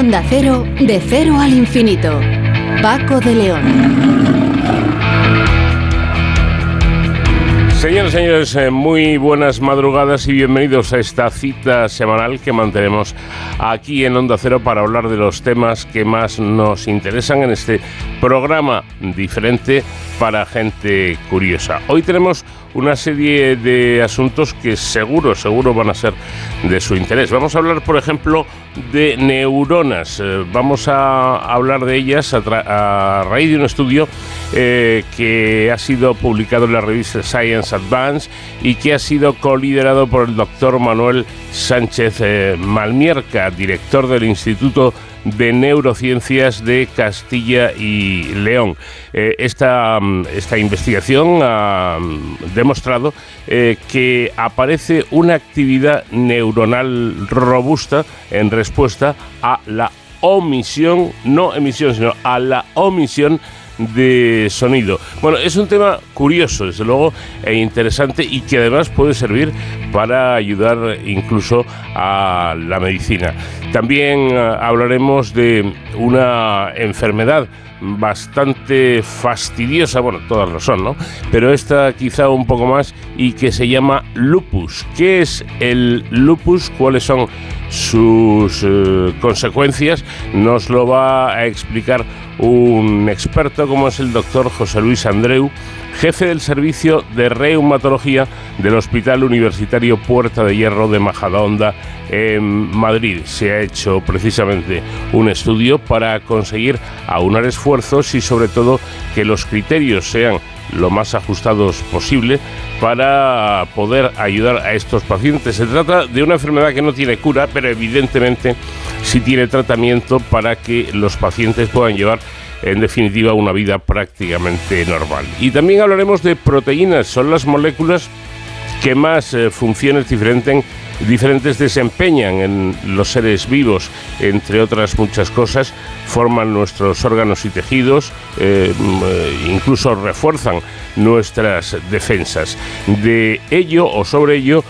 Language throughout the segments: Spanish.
Onda Cero, de cero al infinito. Paco de León. Señoras y señores, eh, muy buenas madrugadas y bienvenidos a esta cita semanal que mantenemos aquí en Onda Cero para hablar de los temas que más nos interesan en este programa diferente para gente curiosa. Hoy tenemos una serie de asuntos que seguro, seguro van a ser de su interés. Vamos a hablar, por ejemplo, de neuronas. Eh, vamos a hablar de ellas a, raíz de un estudio eh, que ha sido publicado en la revista Science Advance y que ha sido coliderado por el doctor Manuel Sánchez eh, Malmierca, director del Instituto de Neurociencias de Castilla y León. Eh, esta, mm, esta, investigación ha mm, demostrado eh, que aparece una actividad neuronal robusta en respuesta a la omisión, no emisión, sino a la omisión de sonido. Bueno, es un tema curioso, desde luego, e interesante y que además puede servir para ayudar incluso a la medicina. También eh, hablaremos de una enfermedad bastante fastidiosa, bueno, todas lo son, ¿no? Pero esta quizá un poco más y que se llama lupus. ¿Qué es el lupus? ¿Cuáles son sus eh, consecuencias? Nos lo va a explicar un experto como es el doctor José Luis Andreu, jefe del servicio de reumatología del Hospital Universitario Puerta de Hierro de Majadahonda en Madrid. Se ha hecho precisamente un estudio para conseguir aunar esfuerzos y sobre todo que los criterios sean lo más ajustados posible para poder ayudar a estos pacientes. Se trata de una enfermedad que no tiene cura, pero evidentemente sí tiene tratamiento para que los pacientes puedan llevar en definitiva una vida prácticamente normal. Y también hablaremos de proteínas, son las moléculas que más eh, funciones diferentes, diferentes desempeñan en los seres vivos, entre otras muchas cosas, forman nuestros órganos y tejidos, eh, mm, eh, incluso refuerzan nuestras defensas. De ello o sobre ello,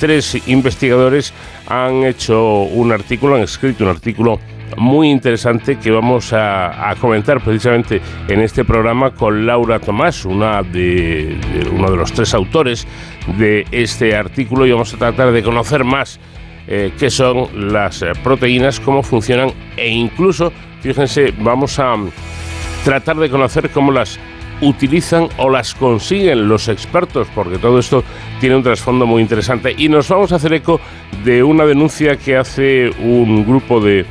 tres investigadores han hecho un artículo, han escrito un artículo muy interesante que vamos a, comentar precisamente en este programa con Laura Tomás, una de, uno de los tres autores de este artículo y vamos a tratar de conocer más eh, qué son las eh, proteínas, cómo funcionan e incluso, fíjense, vamos a tratar de conocer cómo las utilizan o las consiguen los expertos, porque todo esto tiene un trasfondo muy interesante. Y nos vamos a hacer eco de una denuncia que hace un grupo de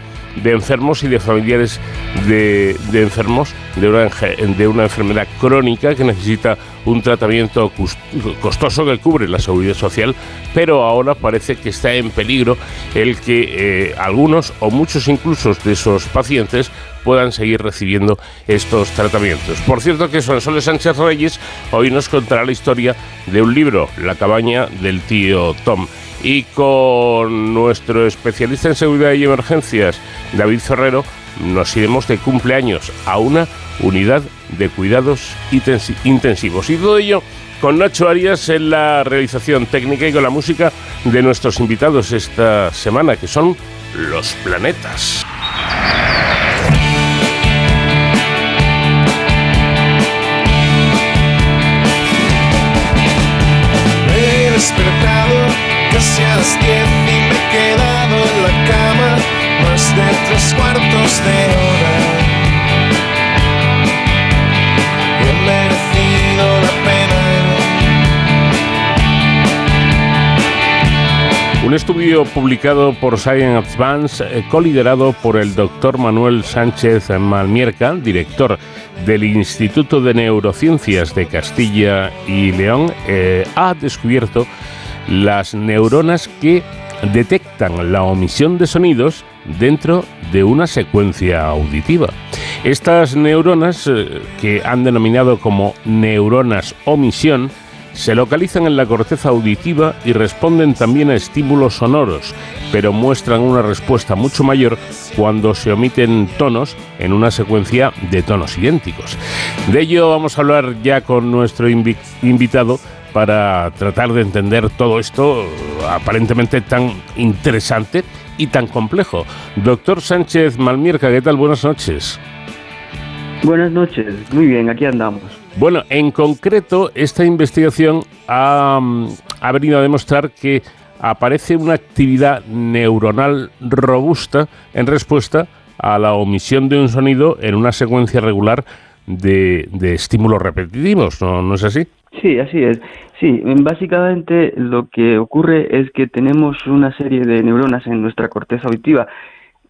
de enfermos y de familiares de, enfermos de una, de una enfermedad crónica que necesita un tratamiento costoso que cubre la seguridad social, pero ahora parece que está en peligro el que eh, algunos o muchos incluso de esos pacientes puedan seguir recibiendo estos tratamientos. Por cierto que Sonsoles Sánchez Reyes hoy nos contará la historia de un libro, La cabaña del tío Tom y con nuestro especialista en seguridad y emergencias, David Ferrero, nos iremos de cumpleaños a una unidad de cuidados intensivos. Y todo ello con Nacho Arias en la realización técnica y con la música de nuestros invitados esta semana, que son los planetas. Casi a las diez y me he quedado en la cama más de tres cuartos de hora. Un estudio publicado por Science Advance, eh, coliderado por el doctor Manuel Sánchez Malmierca, director del Instituto de Neurociencias de Castilla y León, eh, ha descubierto las neuronas que detectan la omisión de sonidos dentro de una secuencia auditiva. Estas neuronas, eh, que han denominado como neuronas omisión, se localizan en la corteza auditiva y responden también a estímulos sonoros, pero muestran una respuesta mucho mayor cuando se omiten tonos en una secuencia de tonos idénticos. De ello vamos a hablar ya con nuestro invitado para tratar de entender todo esto aparentemente tan interesante y tan complejo. Doctor Sánchez Malmierca, ¿qué tal? Buenas noches. Buenas noches, muy bien, aquí andamos. Bueno, en concreto, esta investigación ha, ha venido a demostrar que aparece una actividad neuronal robusta en respuesta a la omisión de un sonido en una secuencia regular de, estímulos repetitivos, ¿no, ¿no es así? Sí, así es. Sí, básicamente lo que ocurre es que tenemos una serie de neuronas en nuestra corteza auditiva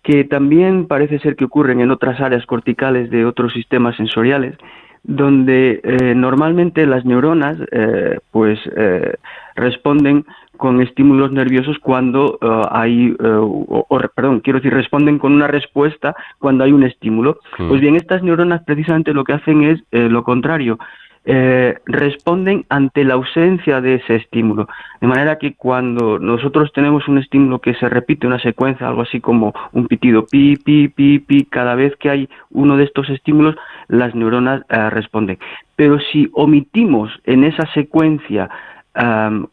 que también parece ser que ocurren en otras áreas corticales de otros sistemas sensoriales, donde eh, normalmente las neuronas eh, pues eh, responden con estímulos nerviosos cuando uh, hay, uh, o, perdón, quiero decir, responden con una respuesta cuando hay un estímulo. Mm. Pues bien, estas neuronas precisamente lo que hacen es eh, lo contrario. Eh, responden ante la ausencia de ese estímulo. De manera que cuando nosotros tenemos un estímulo que se repite una secuencia, algo así como un pitido pi, pi, pi, pi, cada vez que hay uno de estos estímulos, las neuronas uh, responden. Pero si omitimos en esa secuencia um,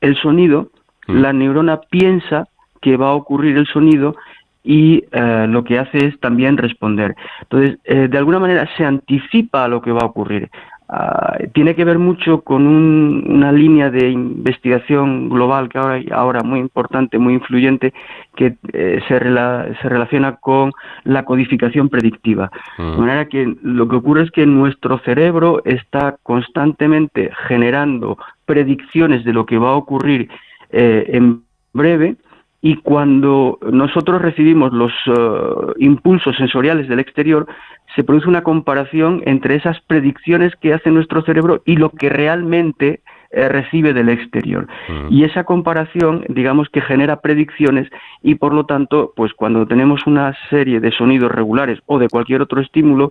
el sonido, mm. la neurona piensa que va a ocurrir el sonido y eh, lo que hace es también responder. Entonces, eh, de alguna manera se anticipa a lo que va a ocurrir. Ah, tiene que ver mucho con una línea de investigación global que ahora, ahora muy importante, muy influyente, que eh, se, se, relaciona con la codificación predictiva. Mm. De manera que lo que ocurre es que nuestro cerebro está constantemente generando predicciones de lo que va a ocurrir eh, en breve y cuando nosotros recibimos los eh, impulsos sensoriales del exterior, se produce una comparación entre esas predicciones que hace nuestro cerebro y lo que realmente eh, recibe del exterior. Mm. Y esa comparación, digamos que genera predicciones y por lo tanto, pues cuando tenemos una serie de sonidos regulares o de cualquier otro estímulo,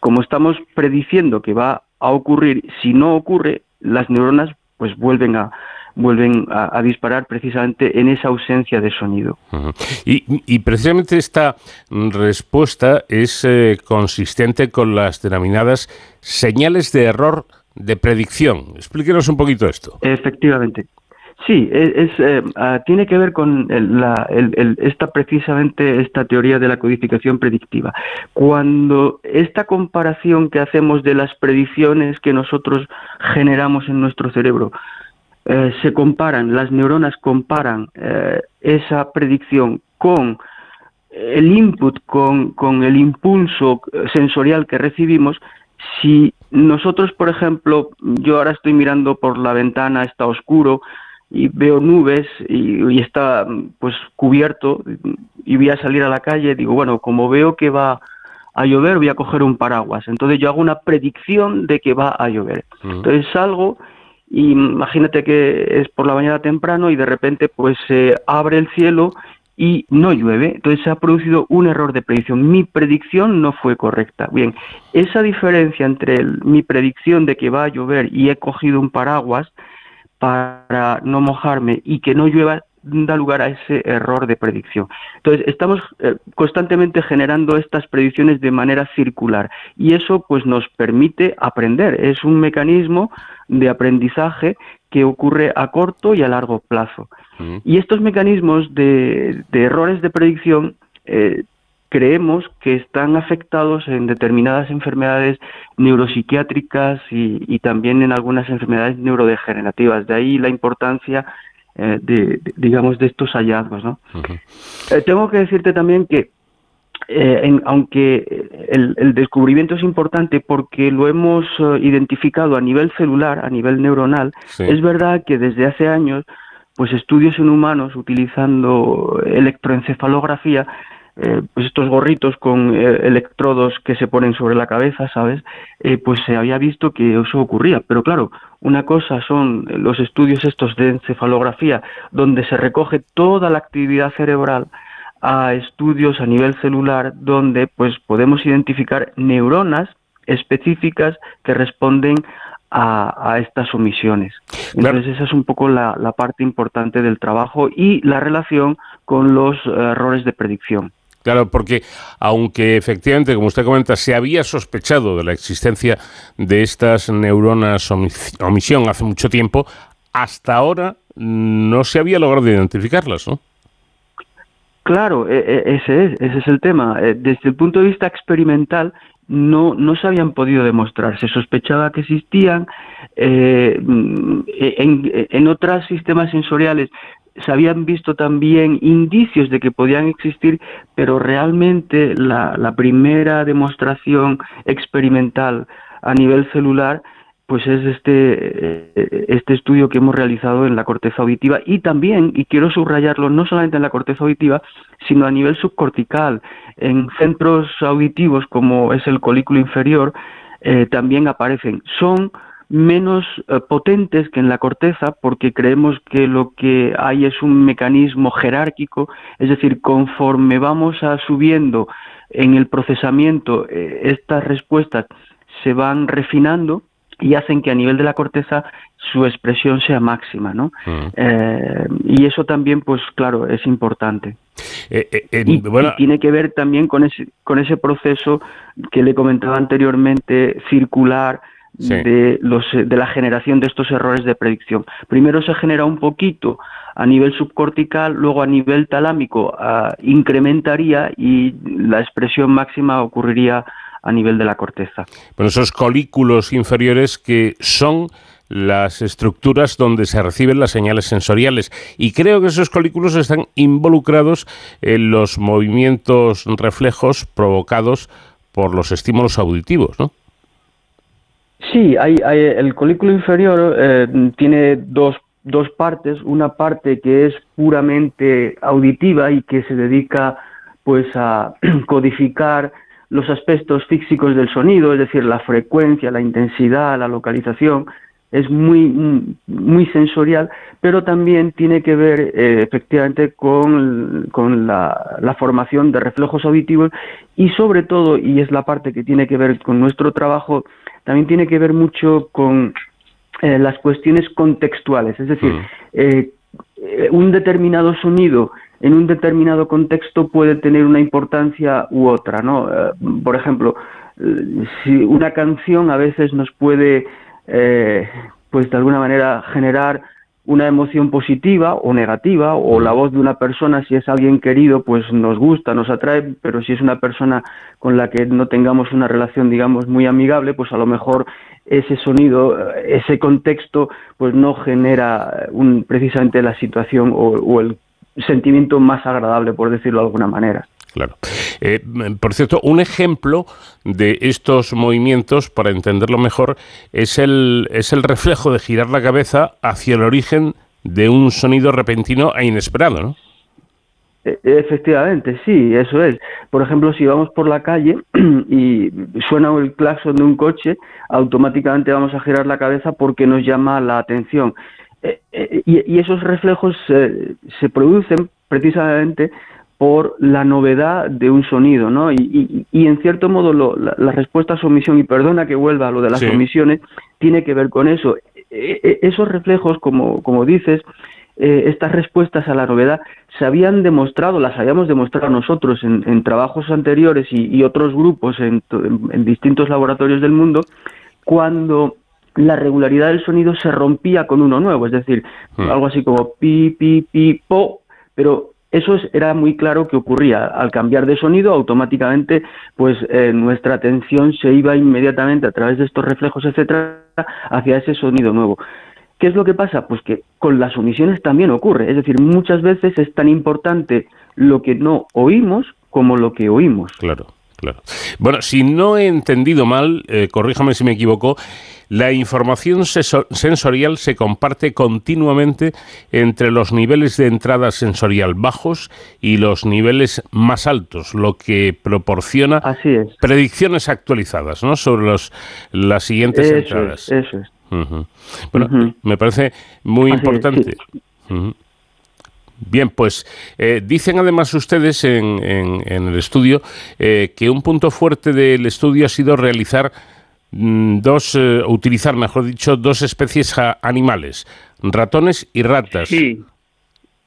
como estamos prediciendo que va a ocurrir, si no ocurre, las neuronas pues vuelven a, vuelven a, disparar precisamente en esa ausencia de sonido. y, precisamente esta respuesta es eh, consistente con las denominadas señales de error de predicción. Explíquenos un poquito esto. Efectivamente. Sí, es, eh, ah, tiene que ver con esta precisamente esta teoría de la codificación predictiva. Cuando esta comparación que hacemos de las predicciones que nosotros generamos en nuestro cerebro eh, se comparan, las neuronas comparan eh, esa predicción con el input, con, con el impulso sensorial que recibimos, si nosotros, por ejemplo, yo ahora estoy mirando por la ventana, está oscuro, y veo nubes y, está pues cubierto y voy a salir a la calle, digo, bueno, como veo que va a llover, voy a coger un paraguas. Entonces yo hago una predicción de que va a llover. Entonces salgo imagínate que es por la mañana temprano y de repente pues se abre el cielo y no llueve. Entonces se ha producido un error de predicción. Mi predicción no fue correcta. Bien, esa diferencia entre mi predicción de que va a llover y he cogido un paraguas, para no mojarme y que no llueva da lugar a ese error de predicción. Entonces, estamos eh, constantemente generando estas predicciones de manera circular y eso pues nos permite aprender. Es un mecanismo de aprendizaje que ocurre a corto y a largo plazo. Y estos mecanismos de, errores de predicción eh, creemos que están afectados en determinadas enfermedades neuropsiquiátricas y, también en algunas enfermedades neurodegenerativas. De ahí la importancia eh, de, digamos, de estos hallazgos. ¿no? Eh, tengo que decirte también que eh, aunque el, descubrimiento es importante porque lo hemos identificado a nivel celular, a nivel neuronal, es verdad que desde hace años, pues estudios en humanos utilizando electroencefalografía eh, pues estos gorritos con eh, electrodos que se ponen sobre la cabeza, ¿sabes? Eh, pues se había visto que eso ocurría. Pero claro, una cosa son los estudios estos de encefalografía, donde se recoge toda la actividad cerebral, a estudios a nivel celular, donde pues podemos identificar neuronas específicas que responden a, estas omisiones. Entonces esa es un poco la, la parte importante del trabajo y la relación con los errores de predicción. Claro, porque aunque efectivamente, como usted comenta, se había sospechado de la existencia de estas neuronas omisión hace mucho tiempo, hasta ahora no se había logrado identificarlas, ¿no? Claro, e, e, ese es, ese es el tema. Eh, desde el punto de vista experimental, no, no se habían podido demostrar. Se sospechaba que existían. Eh, en, en otros sistemas sensoriales se habían visto también indicios de que podían existir, pero realmente la, la primera demostración experimental a nivel celular pues es este, eh, este estudio que hemos realizado en la corteza auditiva y también, y quiero subrayarlo, no solamente en la corteza auditiva, sino a nivel subcortical, en centros auditivos como es el colículo inferior, eh, también aparecen. Son menos eh, potentes que en la corteza porque creemos que lo que hay es un mecanismo jerárquico, es decir, conforme vamos a subiendo en el procesamiento, estas respuestas se van refinando y hacen que a nivel de la corteza su expresión sea máxima, ¿no? Mm. Eh, y eso también, pues claro, es importante. y, tiene que ver también con ese, con ese proceso que le comentaba anteriormente, circular, de, los, de la generación de estos errores de predicción. Primero se genera un poquito a nivel subcortical, luego a nivel talámico ah, incrementaría y la expresión máxima ocurriría a nivel de la corteza. Bueno, esos colículos inferiores que son las estructuras donde se reciben las señales sensoriales. Y creo que esos colículos están involucrados en los movimientos reflejos provocados por los estímulos auditivos, ¿no? Sí, hay, el colículo inferior eh, tiene dos, dos partes. Una parte que es puramente auditiva y que se dedica pues a codificar los aspectos físicos del sonido, es decir, la frecuencia, la intensidad, la localización, es muy, muy sensorial, pero también tiene que ver eh, efectivamente con, con la, la, formación de reflejos auditivos y sobre todo, y es la parte que tiene que ver con nuestro trabajo también tiene que ver mucho con eh, las cuestiones contextuales, es decir, mm. eh, un determinado sonido en un determinado contexto puede tener una importancia u otra, ¿no? Eh, por ejemplo, si una canción a veces nos puede, pues de alguna manera generar una emoción positiva o negativa, o la voz de una persona, si es alguien querido, pues nos gusta, nos atrae, pero si es una persona con la que no tengamos una relación, digamos, muy amigable, pues a lo mejor ese sonido, ese contexto, pues no genera un, precisamente la situación o el sentimiento más agradable, por decirlo de alguna manera. Claro. Eh, por cierto, un ejemplo de estos movimientos, para entenderlo mejor, es el, es el reflejo de girar la cabeza hacia el origen de un sonido repentino e inesperado, ¿no? E, efectivamente, sí, eso es. Por ejemplo, si vamos por la calle y suena el claxon de un coche, automáticamente vamos a girar la cabeza porque nos llama la atención. E, e, y, esos reflejos se producen precisamente por la novedad de un sonido, ¿no? Y, en cierto modo la, respuesta a su omisión, y perdona que vuelva a lo de las omisiones, tiene que ver con eso. E, e, esos reflejos, como, como dices, eh, estas respuestas a la novedad se habían demostrado, las habíamos demostrado nosotros en, trabajos anteriores y, otros grupos en, distintos laboratorios del mundo, cuando la regularidad del sonido se rompía con uno nuevo, es decir, hmm. algo así como pi, pi, pi, po, pero eso era muy claro que ocurría. Al cambiar de sonido, automáticamente, pues eh, nuestra atención se iba inmediatamente a través de estos reflejos, etcétera, hacia ese sonido nuevo. ¿Qué es lo que pasa? Pues que con las omisiones también ocurre. Es decir, muchas veces es tan importante lo que no oímos como lo que oímos. Claro. Claro. Bueno, si no he entendido mal, eh, corríjame si me equivoco, la información sensorial se comparte continuamente entre los niveles de entrada sensorial bajos y los niveles más altos, lo que proporciona predicciones actualizadas ¿no? sobre los, las siguientes entradas. eso es. Bueno, me parece muy importante. Bien, pues eh, dicen además ustedes en, en, el estudio eh, que un punto fuerte del estudio ha sido realizar mm, dos, eh, utilizar, mejor dicho, dos especies animales, ratones y ratas. Sí.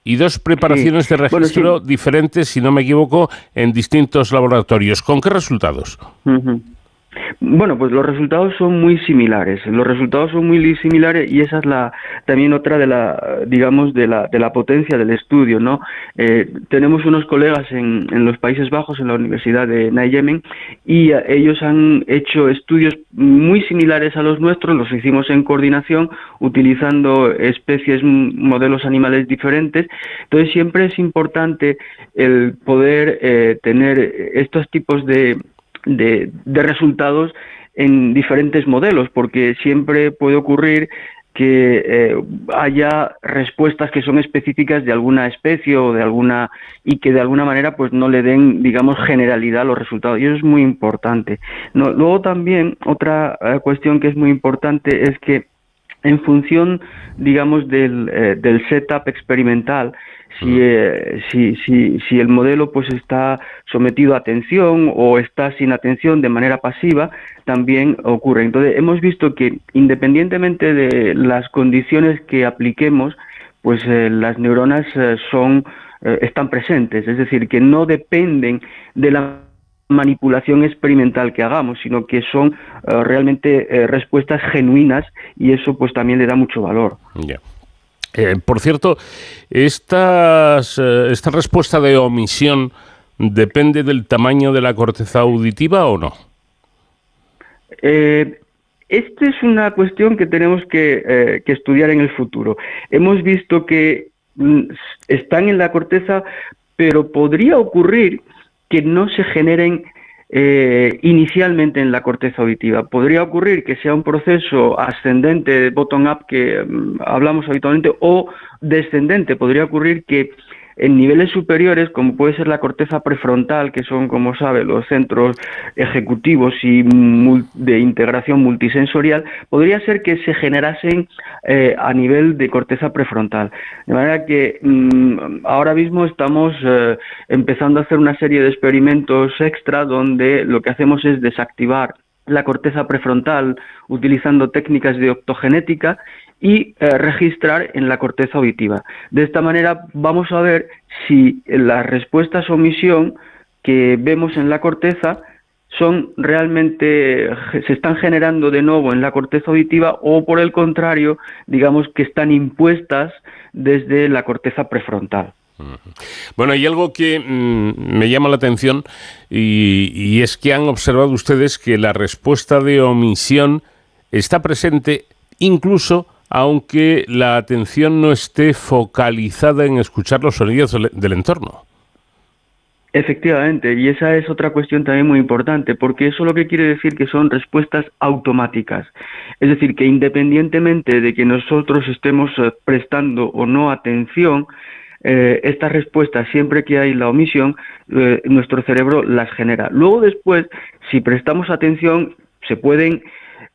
y dos preparaciones de registro diferentes, si no me equivoco, en distintos laboratorios. ¿Con qué resultados? Bueno, pues los resultados son muy similares. Los resultados son muy similares y esa es la también otra de la, digamos, de la, de la potencia del estudio, ¿no? Eh, tenemos unos colegas en, en, los Países Bajos, en la Universidad de Nijmegen, y ellos han hecho estudios muy similares a los nuestros. Los hicimos en coordinación, utilizando especies, modelos animales diferentes. Entonces siempre es importante el poder eh, tener estos tipos de de, resultados en diferentes modelos, porque siempre puede ocurrir que eh, haya respuestas que son específicas de alguna especie o de alguna y que de alguna manera pues no le den digamos generalidad a los resultados y eso es muy importante. Luego también otra eh, cuestión que es muy importante es que en función digamos del, eh, del setup experimental eh, si, si, si, el modelo pues está sometido a atención o está sin atención de manera pasiva, también ocurre. Entonces, hemos visto que independientemente de las condiciones que apliquemos, pues eh, las neuronas eh, son están presentes, es decir, que no dependen de la manipulación experimental que hagamos, sino que son realmente respuestas genuinas y eso pues también le da mucho valor. Eh, por cierto, estas, eh, ¿esta respuesta de omisión depende del tamaño de la corteza auditiva o no? Eh, esta es una cuestión que tenemos que, estudiar en el futuro. Hemos visto que mm, están en la corteza, pero podría ocurrir que no se generen eh, inicialmente en la corteza auditiva. Podría ocurrir que sea un proceso ascendente, bottom-up, que mm, hablamos habitualmente, o descendente. Podría ocurrir que en niveles superiores, como puede ser la corteza prefrontal, que son, como sabe, los centros ejecutivos y de integración multisensorial, podría ser que se generasen eh, a nivel de corteza prefrontal. De manera que mm, ahora mismo estamos eh, empezando a hacer una serie de experimentos extra donde lo que hacemos es desactivar la corteza prefrontal utilizando técnicas de optogenética y eh, registrar en la corteza auditiva. De esta manera vamos a ver si las respuestas omisión que vemos en la corteza son realmente se están generando de nuevo en la corteza auditiva o por el contrario, digamos que están impuestas desde la corteza prefrontal. Bueno, hay algo que mm, me llama la atención y es que han observado ustedes que la respuesta de omisión está presente incluso aunque la atención no esté focalizada en escuchar los sonidos del entorno. Efectivamente, y esa es otra cuestión también muy importante, porque eso lo que quiere decir que son respuestas automáticas. Es decir, que independientemente de que nosotros estemos eh, prestando o no atención, eh, estas respuestas, siempre que hay la omisión, eh, nuestro cerebro las genera. Luego después, si prestamos atención, se pueden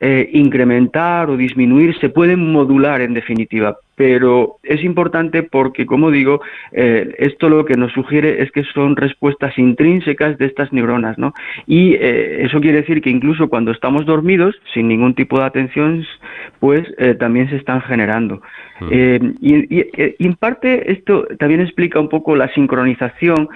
eh, incrementar o disminuir, se pueden modular en definitiva, pero es importante porque, como digo, eh, esto lo que nos sugiere es que son respuestas intrínsecas de estas neuronas, ¿no? Y eh, eso quiere decir que incluso cuando estamos dormidos, sin ningún tipo de atención, pues también se están generando. Mm. y, y, en parte esto también explica un poco la sincronización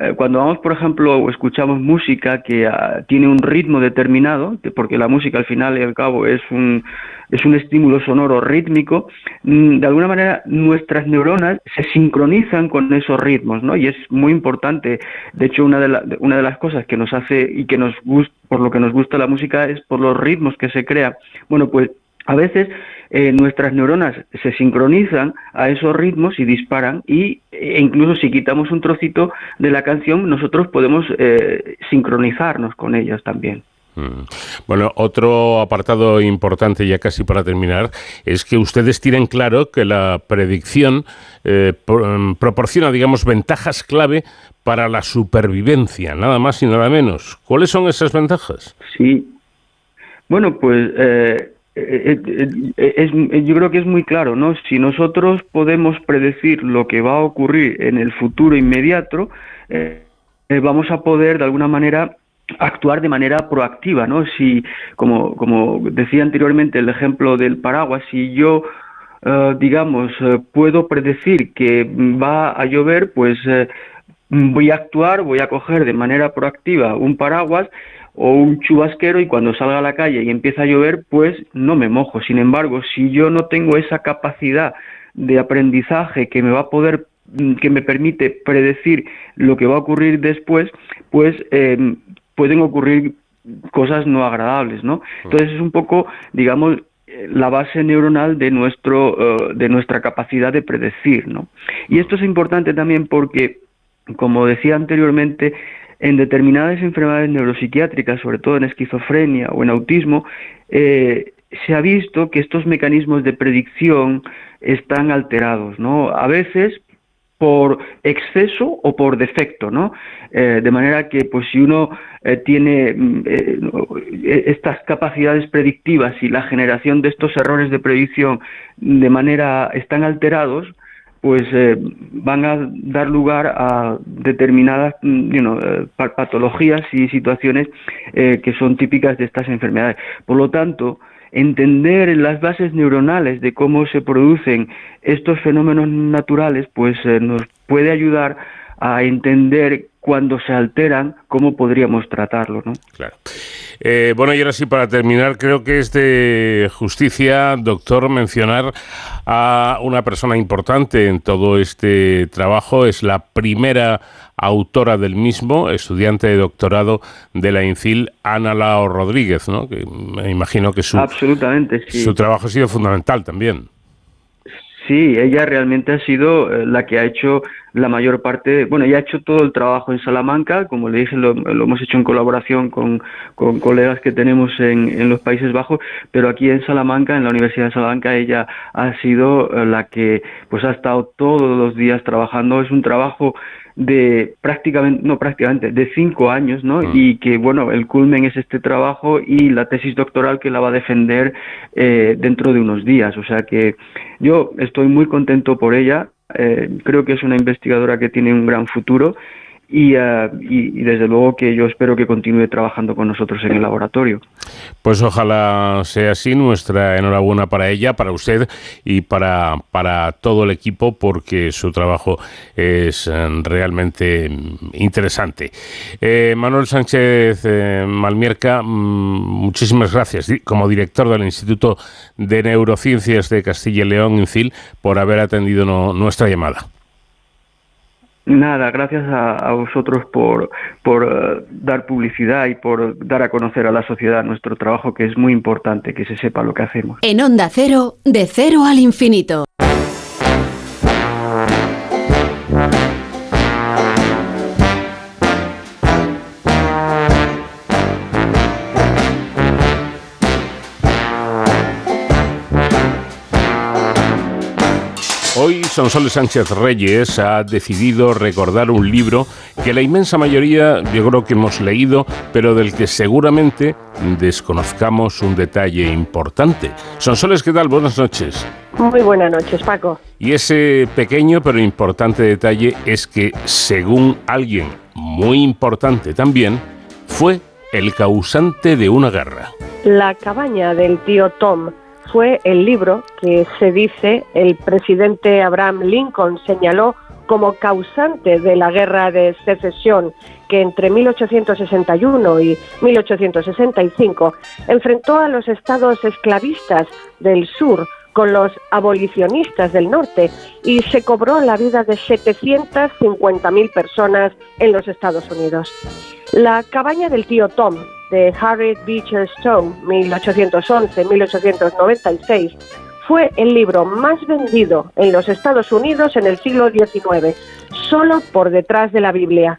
eh, cuando vamos, por ejemplo, o escuchamos música que ah, tiene un ritmo determinado, porque la música al final y al cabo es un, es un estímulo sonoro rítmico, mm, de alguna manera nuestras neuronas se sincronizan con esos ritmos, ¿no? Y es muy importante. De hecho, una de, las cosas que nos hace y que nos gusta, por lo que nos gusta la música es por los ritmos que se crea. Bueno, pues a veces eh, nuestras neuronas se sincronizan a esos ritmos y disparan y e incluso si quitamos un trocito de la canción nosotros podemos eh, sincronizarnos con ellas también. Mm. Bueno, otro apartado importante ya casi para terminar es que ustedes tienen claro que la predicción eh, mm, proporciona, digamos, ventajas clave para la supervivencia, nada más y nada menos. ¿Cuáles son esas ventajas? Sí. Bueno, pues eh, eh, yo creo que es muy claro, ¿no? Si nosotros podemos predecir lo que va a ocurrir en el futuro inmediato, vamos a poder de alguna manera actuar de manera proactiva, ¿no? Si, como, como decía anteriormente el ejemplo del paraguas, si yo eh, digamos, eh, puedo predecir que va a llover, pues voy a actuar, voy a coger de manera proactiva un paraguas o un chubasquero y cuando salga a la calle y empieza a llover, pues no me mojo. Sin embargo, si yo no tengo esa capacidad de aprendizaje que me va a poder que me permite predecir lo que va a ocurrir después, pues em, pueden ocurrir cosas no agradables, ¿no? Entonces es un poco, digamos, la base neuronal de nuestro eh, de nuestra capacidad de predecir, ¿no? Y esto es importante también porque, como decía anteriormente, en determinadas enfermedades neuropsiquiátricas, sobre todo en esquizofrenia o en autismo, eh, se ha visto que estos mecanismos de predicción están alterados, ¿no? A veces por exceso o por defecto, ¿no? Eh, de manera que, pues, si uno eh, tiene mm, eh, estas capacidades predictivas y la generación de estos errores de predicción de manera están alterados, pues van a dar lugar a determinadas mm, patologías y situaciones que son típicas de estas enfermedades. Por lo tanto, entender las bases neuronales de cómo se producen estos fenómenos naturales, pues eh, nos puede ayudar a entender cuando se alteran cómo podríamos tratarlo, ¿no? Claro. Eh, bueno, y ahora sí, para terminar, creo que es de justicia, doctor, mencionar a una persona importante en todo este trabajo. Es la primera autora del mismo, estudiante de doctorado de la INCIL, Ana Lao Rodríguez, ¿no? Que me imagino que su, Absolutamente, su trabajo ha sido fundamental también. Sí, ella realmente ha sido eh, la que ha hecho la mayor parte, bueno, ella ha hecho todo el trabajo en Salamanca, como le dije, lo, hemos hecho en colaboración con, con colegas que tenemos en, en, los Países Bajos, pero aquí en Salamanca, en la Universidad de Salamanca, ella ha sido eh, la que pues ha estado todos los días trabajando. Es un trabajo de prácticamente, no prácticamente, de cinco años, ¿no? Mm. Y que, bueno, el culmen es este trabajo y la tesis doctoral que la va a defender eh, dentro de unos días. O sea que yo estoy muy contento por ella. Eh, creo que es una investigadora que tiene un gran futuro eh, y, desde luego que yo espero que continúe trabajando con nosotros en el laboratorio. Pues ojalá sea así, nuestra enhorabuena para ella, para usted y para, para todo el equipo, porque su trabajo es eh, realmente interesante. Eh, Manuel Sánchez Malmierca, mm, muchísimas gracias como director del Instituto de Neurociencias de Castilla y León, INCIL, por haber atendido nuestra llamada. Nada, gracias a, vosotros por, por eh, dar publicidad y por dar a conocer a la sociedad nuestro trabajo, que es muy importante que se sepa lo que hacemos. En Onda Cero, de cero al infinito. Sonsoles Sánchez Reyes ha decidido recordar un libro que la inmensa mayoría yo creo que hemos leído, pero del que seguramente desconozcamos un detalle importante. Sonsoles, ¿qué tal? Buenas noches. Muy buenas noches, Paco. Y ese pequeño pero importante detalle es que, según alguien muy importante también, fue el causante de una guerra. La cabaña del tío Tom fue el libro que se dice el presidente Abraham Lincoln señaló como causante de la guerra de secesión que entre 1861 y 1865 enfrentó a los estados esclavistas del sur con los abolicionistas del norte y se cobró la vida de 750.000 personas en los Estados Unidos. La cabaña del tío Tom de Harriet Beecher Stowe, 1811-1896, fue el libro más vendido en los Estados Unidos en el siglo XIX, solo por detrás de la Biblia.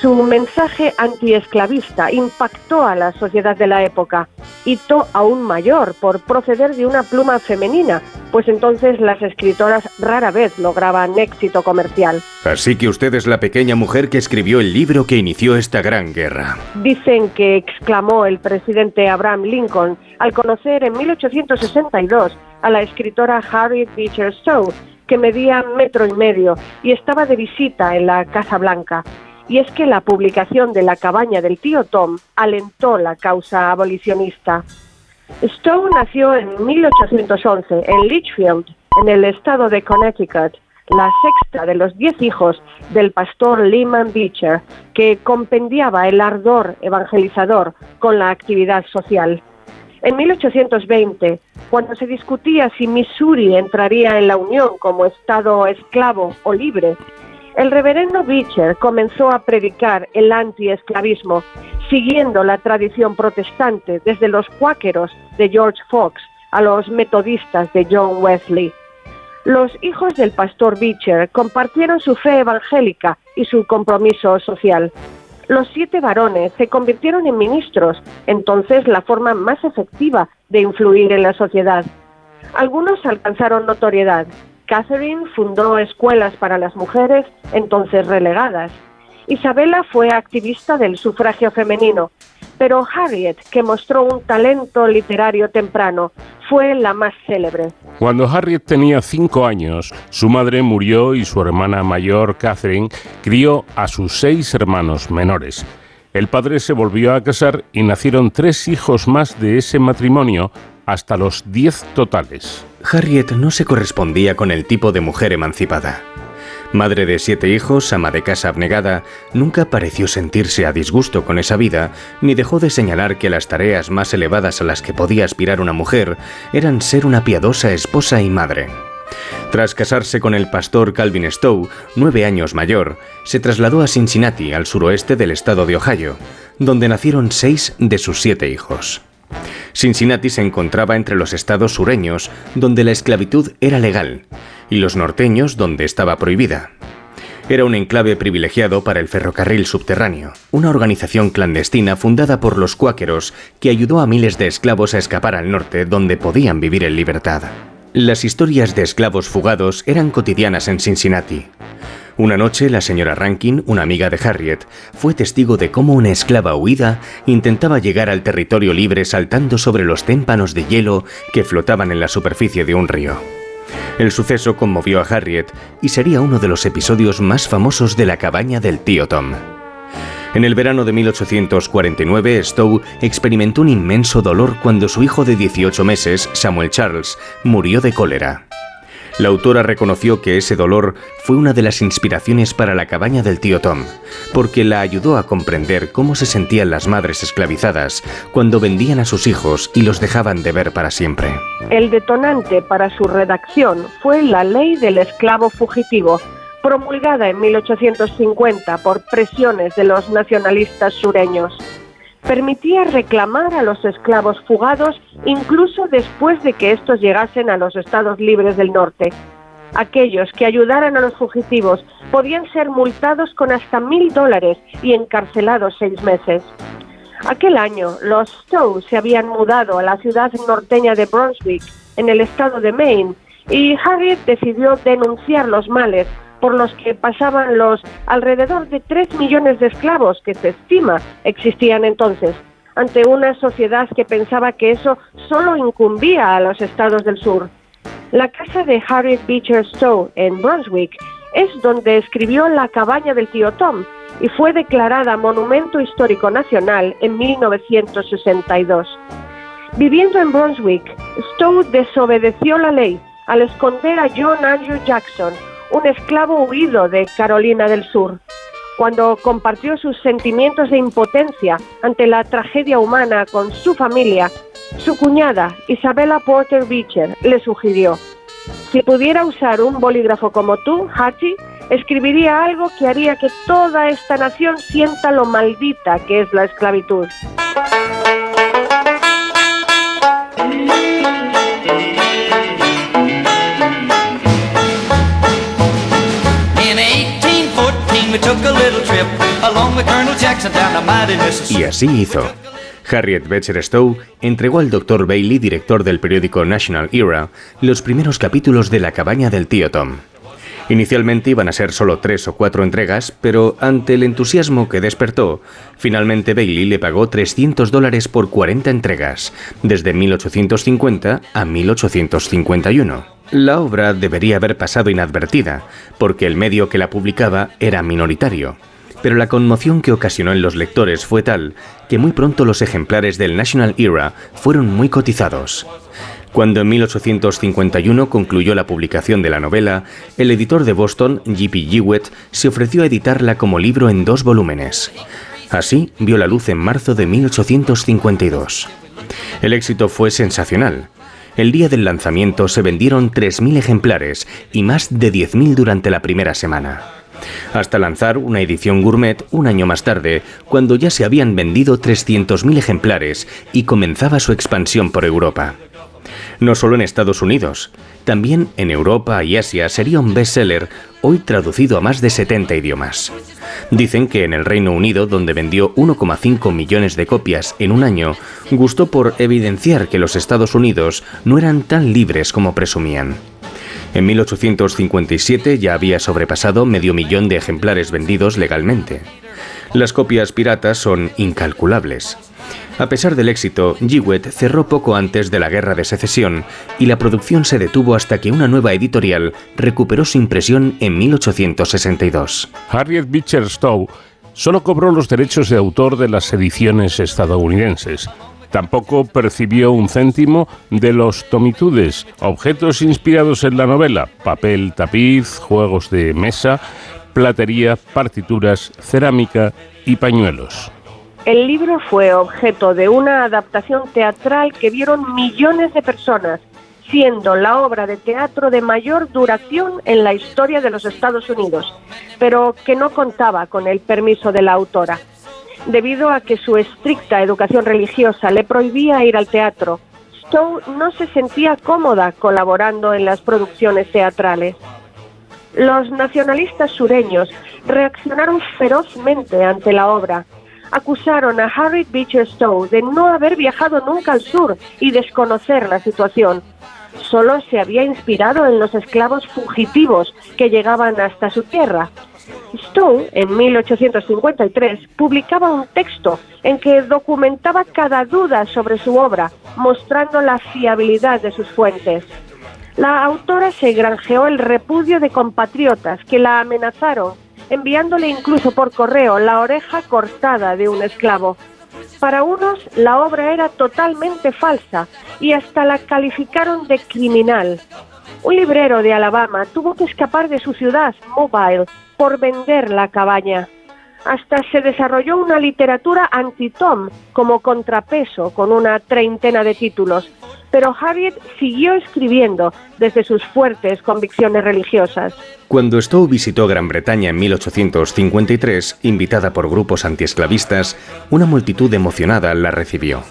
Su mensaje antiesclavista impactó a la sociedad de la época, hito aún mayor por proceder de una pluma femenina, pues entonces las escritoras rara vez lograban éxito comercial. Así que usted es la pequeña mujer que escribió el libro que inició esta gran guerra. Dicen que exclamó el presidente Abraham Lincoln al conocer en 1862 a la escritora Harriet Beecher Stowe, que medía metro y medio y estaba de visita en la Casa Blanca y es que la publicación de La cabaña del tío Tom alentó la causa abolicionista. Stowe nació en 1811 en Litchfield, en el estado de Connecticut, la sexta de los diez hijos del pastor Lehman Beecher, que compendiaba el ardor evangelizador con la actividad social. En 1820, cuando se discutía si Missouri entraría en la Unión como Estado esclavo o libre, el reverendo Beecher comenzó a predicar el antiesclavismo, siguiendo la tradición protestante desde los cuáqueros de George Fox a los metodistas de John Wesley. Los hijos del pastor Beecher compartieron su fe evangélica y su compromiso social. Los siete varones se convirtieron en ministros, entonces la forma más efectiva de influir en la sociedad. Algunos alcanzaron notoriedad. Catherine fundó escuelas para las mujeres, entonces relegadas. Isabella fue activista del sufragio femenino, pero Harriet, que mostró un talento literario temprano, fue la más célebre. Cuando Harriet tenía cinco años, su madre murió y su hermana mayor, Catherine, crió a sus seis hermanos menores. El padre se volvió a casar y nacieron tres hijos más de ese matrimonio, hasta los diez totales. Harriet no se correspondía con el tipo de mujer emancipada. Madre de siete hijos, ama de casa abnegada, nunca pareció sentirse a disgusto con esa vida, ni dejó de señalar que las tareas más elevadas a las que podía aspirar una mujer eran ser una piadosa esposa y madre. Tras casarse con el pastor Calvin Stowe, nueve años mayor, se trasladó a Cincinnati, al suroeste del estado de Ohio, donde nacieron seis de sus siete hijos. Cincinnati se encontraba entre los estados sureños, donde la esclavitud era legal, y los norteños donde estaba prohibida. Era un enclave privilegiado para el ferrocarril subterráneo, una organización clandestina fundada por los cuáqueros que ayudó a miles de esclavos a escapar al norte donde podían vivir en libertad. Las historias de esclavos fugados eran cotidianas en Cincinnati. Una noche la señora Rankin, una amiga de Harriet, fue testigo de cómo una esclava huida intentaba llegar al territorio libre saltando sobre los témpanos de hielo que flotaban en la superficie de un río. El suceso conmovió a Harriet y sería uno de los episodios más famosos de la cabaña del tío Tom. En el verano de 1849, Stowe experimentó un inmenso dolor cuando su hijo de 18 meses, Samuel Charles, murió de cólera. La autora reconoció que ese dolor fue una de las inspiraciones para la cabaña del tío Tom, porque la ayudó a comprender cómo se sentían las madres esclavizadas cuando vendían a sus hijos y los dejaban de ver para siempre. El detonante para su redacción fue la ley del esclavo fugitivo, promulgada en 1850 por presiones de los nacionalistas sureños permitía reclamar a los esclavos fugados incluso después de que estos llegasen a los estados libres del norte. Aquellos que ayudaran a los fugitivos podían ser multados con hasta mil dólares y encarcelados seis meses. Aquel año, los Stowe se habían mudado a la ciudad norteña de Brunswick, en el estado de Maine, y Harriet decidió denunciar los males por los que pasaban los alrededor de 3 millones de esclavos que se estima existían entonces, ante una sociedad que pensaba que eso solo incumbía a los estados del sur. La casa de Harriet Beecher Stowe en Brunswick es donde escribió La cabaña del tío Tom y fue declarada Monumento Histórico Nacional en 1962. Viviendo en Brunswick, Stowe desobedeció la ley al esconder a John Andrew Jackson, un esclavo huido de Carolina del Sur. Cuando compartió sus sentimientos de impotencia ante la tragedia humana con su familia, su cuñada, Isabella Porter Beecher, le sugirió, si pudiera usar un bolígrafo como tú, Hattie, escribiría algo que haría que toda esta nación sienta lo maldita que es la esclavitud. Y así hizo. Harriet Beecher Stowe entregó al Dr. Bailey, director del periódico National Era, los primeros capítulos de La cabaña del tío Tom. Inicialmente iban a ser solo tres o cuatro entregas, pero ante el entusiasmo que despertó, finalmente Bailey le pagó 300 dólares por 40 entregas, desde 1850 a 1851. La obra debería haber pasado inadvertida, porque el medio que la publicaba era minoritario pero la conmoción que ocasionó en los lectores fue tal que muy pronto los ejemplares del National Era fueron muy cotizados. Cuando en 1851 concluyó la publicación de la novela, el editor de Boston, J.P. Jewett, se ofreció a editarla como libro en dos volúmenes. Así vio la luz en marzo de 1852. El éxito fue sensacional. El día del lanzamiento se vendieron 3.000 ejemplares y más de 10.000 durante la primera semana. Hasta lanzar una edición gourmet un año más tarde, cuando ya se habían vendido 300.000 ejemplares y comenzaba su expansión por Europa. No solo en Estados Unidos, también en Europa y Asia sería un bestseller hoy traducido a más de 70 idiomas. Dicen que en el Reino Unido, donde vendió 1,5 millones de copias en un año, gustó por evidenciar que los Estados Unidos no eran tan libres como presumían. En 1857 ya había sobrepasado medio millón de ejemplares vendidos legalmente. Las copias piratas son incalculables. A pesar del éxito, Jewett cerró poco antes de la Guerra de Secesión y la producción se detuvo hasta que una nueva editorial recuperó su impresión en 1862. Harriet Beecher Stowe solo cobró los derechos de autor de las ediciones estadounidenses. Tampoco percibió un céntimo de los tomitudes, objetos inspirados en la novela, papel, tapiz, juegos de mesa, platería, partituras, cerámica y pañuelos. El libro fue objeto de una adaptación teatral que vieron millones de personas, siendo la obra de teatro de mayor duración en la historia de los Estados Unidos, pero que no contaba con el permiso de la autora. Debido a que su estricta educación religiosa le prohibía ir al teatro, Stowe no se sentía cómoda colaborando en las producciones teatrales. Los nacionalistas sureños reaccionaron ferozmente ante la obra acusaron a Harriet Beecher Stowe de no haber viajado nunca al sur y desconocer la situación. Solo se había inspirado en los esclavos fugitivos que llegaban hasta su tierra. Stowe, en 1853, publicaba un texto en que documentaba cada duda sobre su obra, mostrando la fiabilidad de sus fuentes. La autora se granjeó el repudio de compatriotas que la amenazaron enviándole incluso por correo la oreja cortada de un esclavo. Para unos la obra era totalmente falsa y hasta la calificaron de criminal. Un librero de Alabama tuvo que escapar de su ciudad, Mobile, por vender la cabaña. Hasta se desarrolló una literatura anti-Tom como contrapeso con una treintena de títulos, pero Harriet siguió escribiendo desde sus fuertes convicciones religiosas. Cuando Stowe visitó Gran Bretaña en 1853, invitada por grupos antiesclavistas, una multitud emocionada la recibió.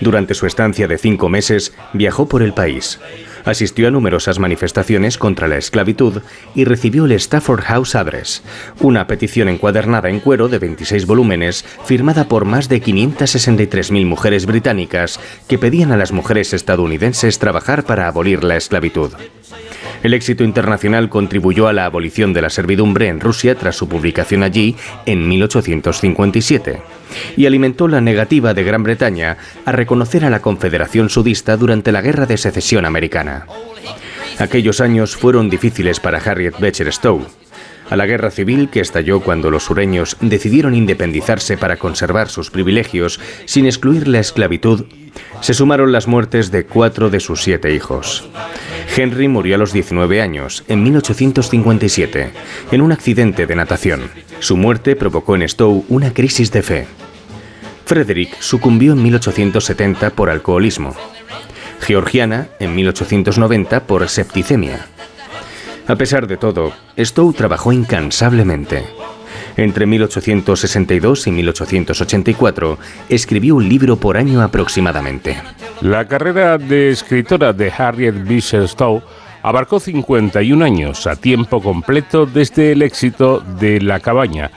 Durante su estancia de cinco meses, viajó por el país. Asistió a numerosas manifestaciones contra la esclavitud y recibió el Stafford House Address, una petición encuadernada en cuero de 26 volúmenes firmada por más de 563.000 mujeres británicas que pedían a las mujeres estadounidenses trabajar para abolir la esclavitud. El éxito internacional contribuyó a la abolición de la servidumbre en Rusia tras su publicación allí en 1857 y alimentó la negativa de Gran Bretaña a reconocer a la Confederación Sudista durante la Guerra de Secesión Americana. Aquellos años fueron difíciles para Harriet Beecher Stowe. A la guerra civil que estalló cuando los sureños decidieron independizarse para conservar sus privilegios sin excluir la esclavitud, se sumaron las muertes de cuatro de sus siete hijos. Henry murió a los 19 años, en 1857, en un accidente de natación. Su muerte provocó en Stowe una crisis de fe. Frederick sucumbió en 1870 por alcoholismo. Georgiana en 1890 por septicemia. A pesar de todo, Stowe trabajó incansablemente. Entre 1862 y 1884 escribió un libro por año aproximadamente. La carrera de escritora de Harriet Beecher Stowe abarcó 51 años a tiempo completo desde el éxito de La cabaña.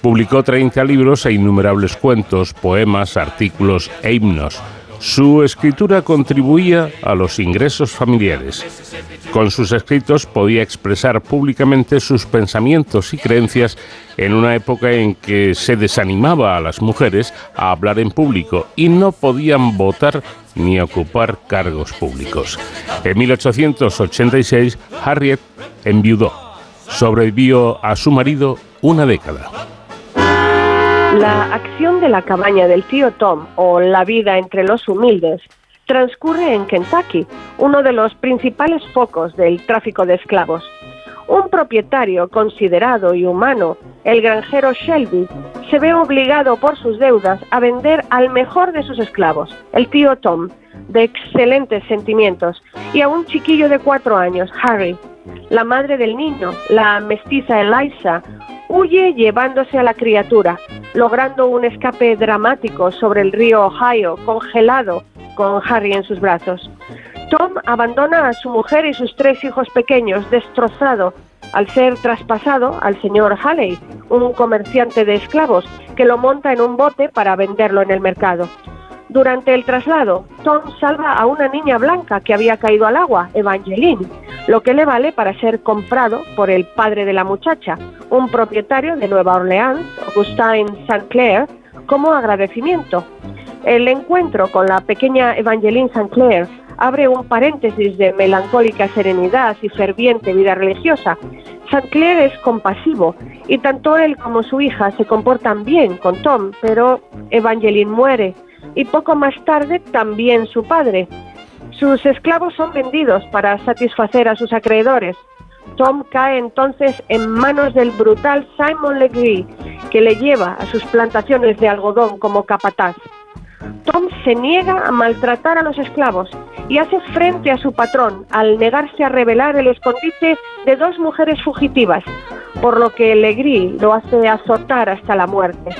Publicó 30 libros e innumerables cuentos, poemas, artículos e himnos. Su escritura contribuía a los ingresos familiares. Con sus escritos podía expresar públicamente sus pensamientos y creencias en una época en que se desanimaba a las mujeres a hablar en público y no podían votar ni ocupar cargos públicos. En 1886, Harriet enviudó. Sobrevivió a su marido una década. La acción de la cabaña del tío Tom o la vida entre los humildes transcurre en Kentucky, uno de los principales focos del tráfico de esclavos. Un propietario considerado y humano, el granjero Shelby, se ve obligado por sus deudas a vender al mejor de sus esclavos, el tío Tom, de excelentes sentimientos, y a un chiquillo de cuatro años, Harry. La madre del niño, la mestiza Eliza, huye llevándose a la criatura, logrando un escape dramático sobre el río Ohio, congelado, con Harry en sus brazos. Tom abandona a su mujer y sus tres hijos pequeños, destrozado, al ser traspasado al señor Halley, un comerciante de esclavos, que lo monta en un bote para venderlo en el mercado. Durante el traslado, Tom salva a una niña blanca que había caído al agua, Evangeline, lo que le vale para ser comprado por el padre de la muchacha, un propietario de Nueva Orleans, Augustin St. Clair, como agradecimiento. El encuentro con la pequeña Evangeline St. Clair abre un paréntesis de melancólica serenidad y ferviente vida religiosa. St. Clair es compasivo y tanto él como su hija se comportan bien con Tom, pero Evangeline muere y poco más tarde también su padre. Sus esclavos son vendidos para satisfacer a sus acreedores. Tom cae entonces en manos del brutal Simon Legree, que le lleva a sus plantaciones de algodón como capataz. Tom se niega a maltratar a los esclavos y hace frente a su patrón al negarse a revelar el escondite de dos mujeres fugitivas, por lo que Legree lo hace azotar hasta la muerte.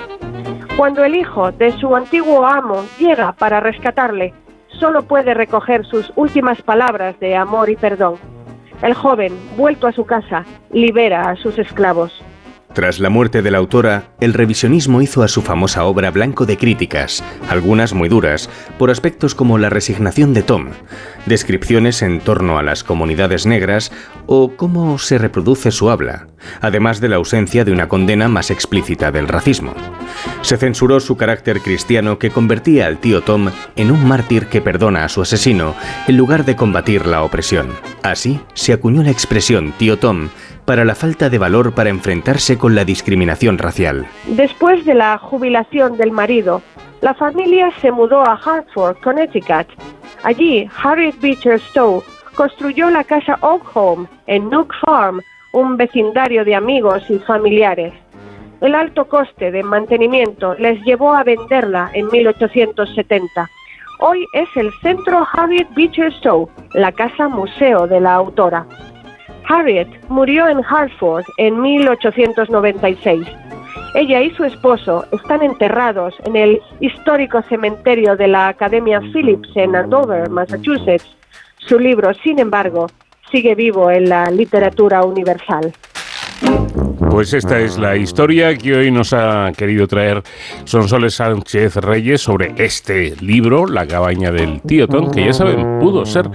Cuando el hijo de su antiguo amo llega para rescatarle, solo puede recoger sus últimas palabras de amor y perdón. El joven, vuelto a su casa, libera a sus esclavos. Tras la muerte de la autora, el revisionismo hizo a su famosa obra blanco de críticas, algunas muy duras, por aspectos como la resignación de Tom, descripciones en torno a las comunidades negras o cómo se reproduce su habla, además de la ausencia de una condena más explícita del racismo. Se censuró su carácter cristiano que convertía al tío Tom en un mártir que perdona a su asesino en lugar de combatir la opresión. Así se acuñó la expresión tío Tom para la falta de valor para enfrentarse con la discriminación racial. Después de la jubilación del marido, la familia se mudó a Hartford, Connecticut. Allí, Harriet Beecher Stowe construyó la casa Oak Home en Nook Farm, un vecindario de amigos y familiares. El alto coste de mantenimiento les llevó a venderla en 1870. Hoy es el centro Harriet Beecher Stowe, la casa museo de la autora. Harriet murió en Hartford en 1896. Ella y su esposo están enterrados en el histórico cementerio de la Academia Phillips en Andover, Massachusetts. Su libro, sin embargo, sigue vivo en la literatura universal. Pues esta es la historia que hoy nos ha querido traer Sonsoles Sánchez Reyes sobre este libro, La cabaña del tío Tom, que ya saben, pudo ser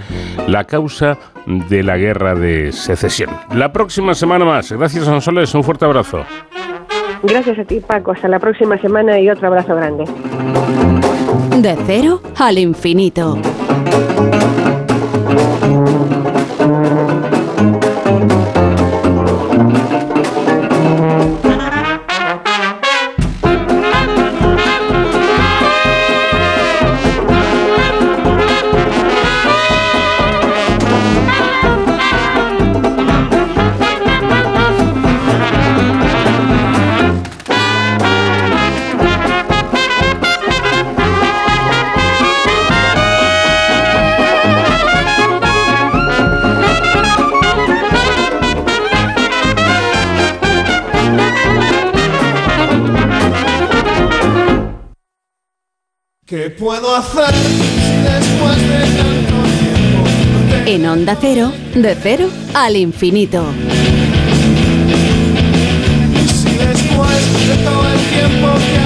la causa de la guerra de secesión. La próxima semana más. Gracias, Sonsoles. Un fuerte abrazo. Gracias a ti, Paco. Hasta la próxima semana y otro abrazo grande. De cero al infinito. Hacer si después de tanto tiempo no te- En Onda Cero, de cero al infinito. Y si después de todo el tiempo que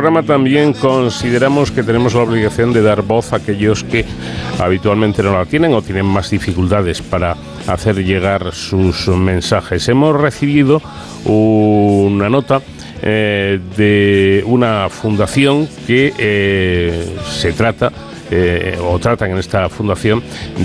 programa también consideramos que tenemos la obligación de dar voz a aquellos que habitualmente no la tienen o tienen más dificultades para hacer llegar sus mensajes. Hemos recibido una nota eh, de una fundación que eh, se trata eh, o tratan en esta fundación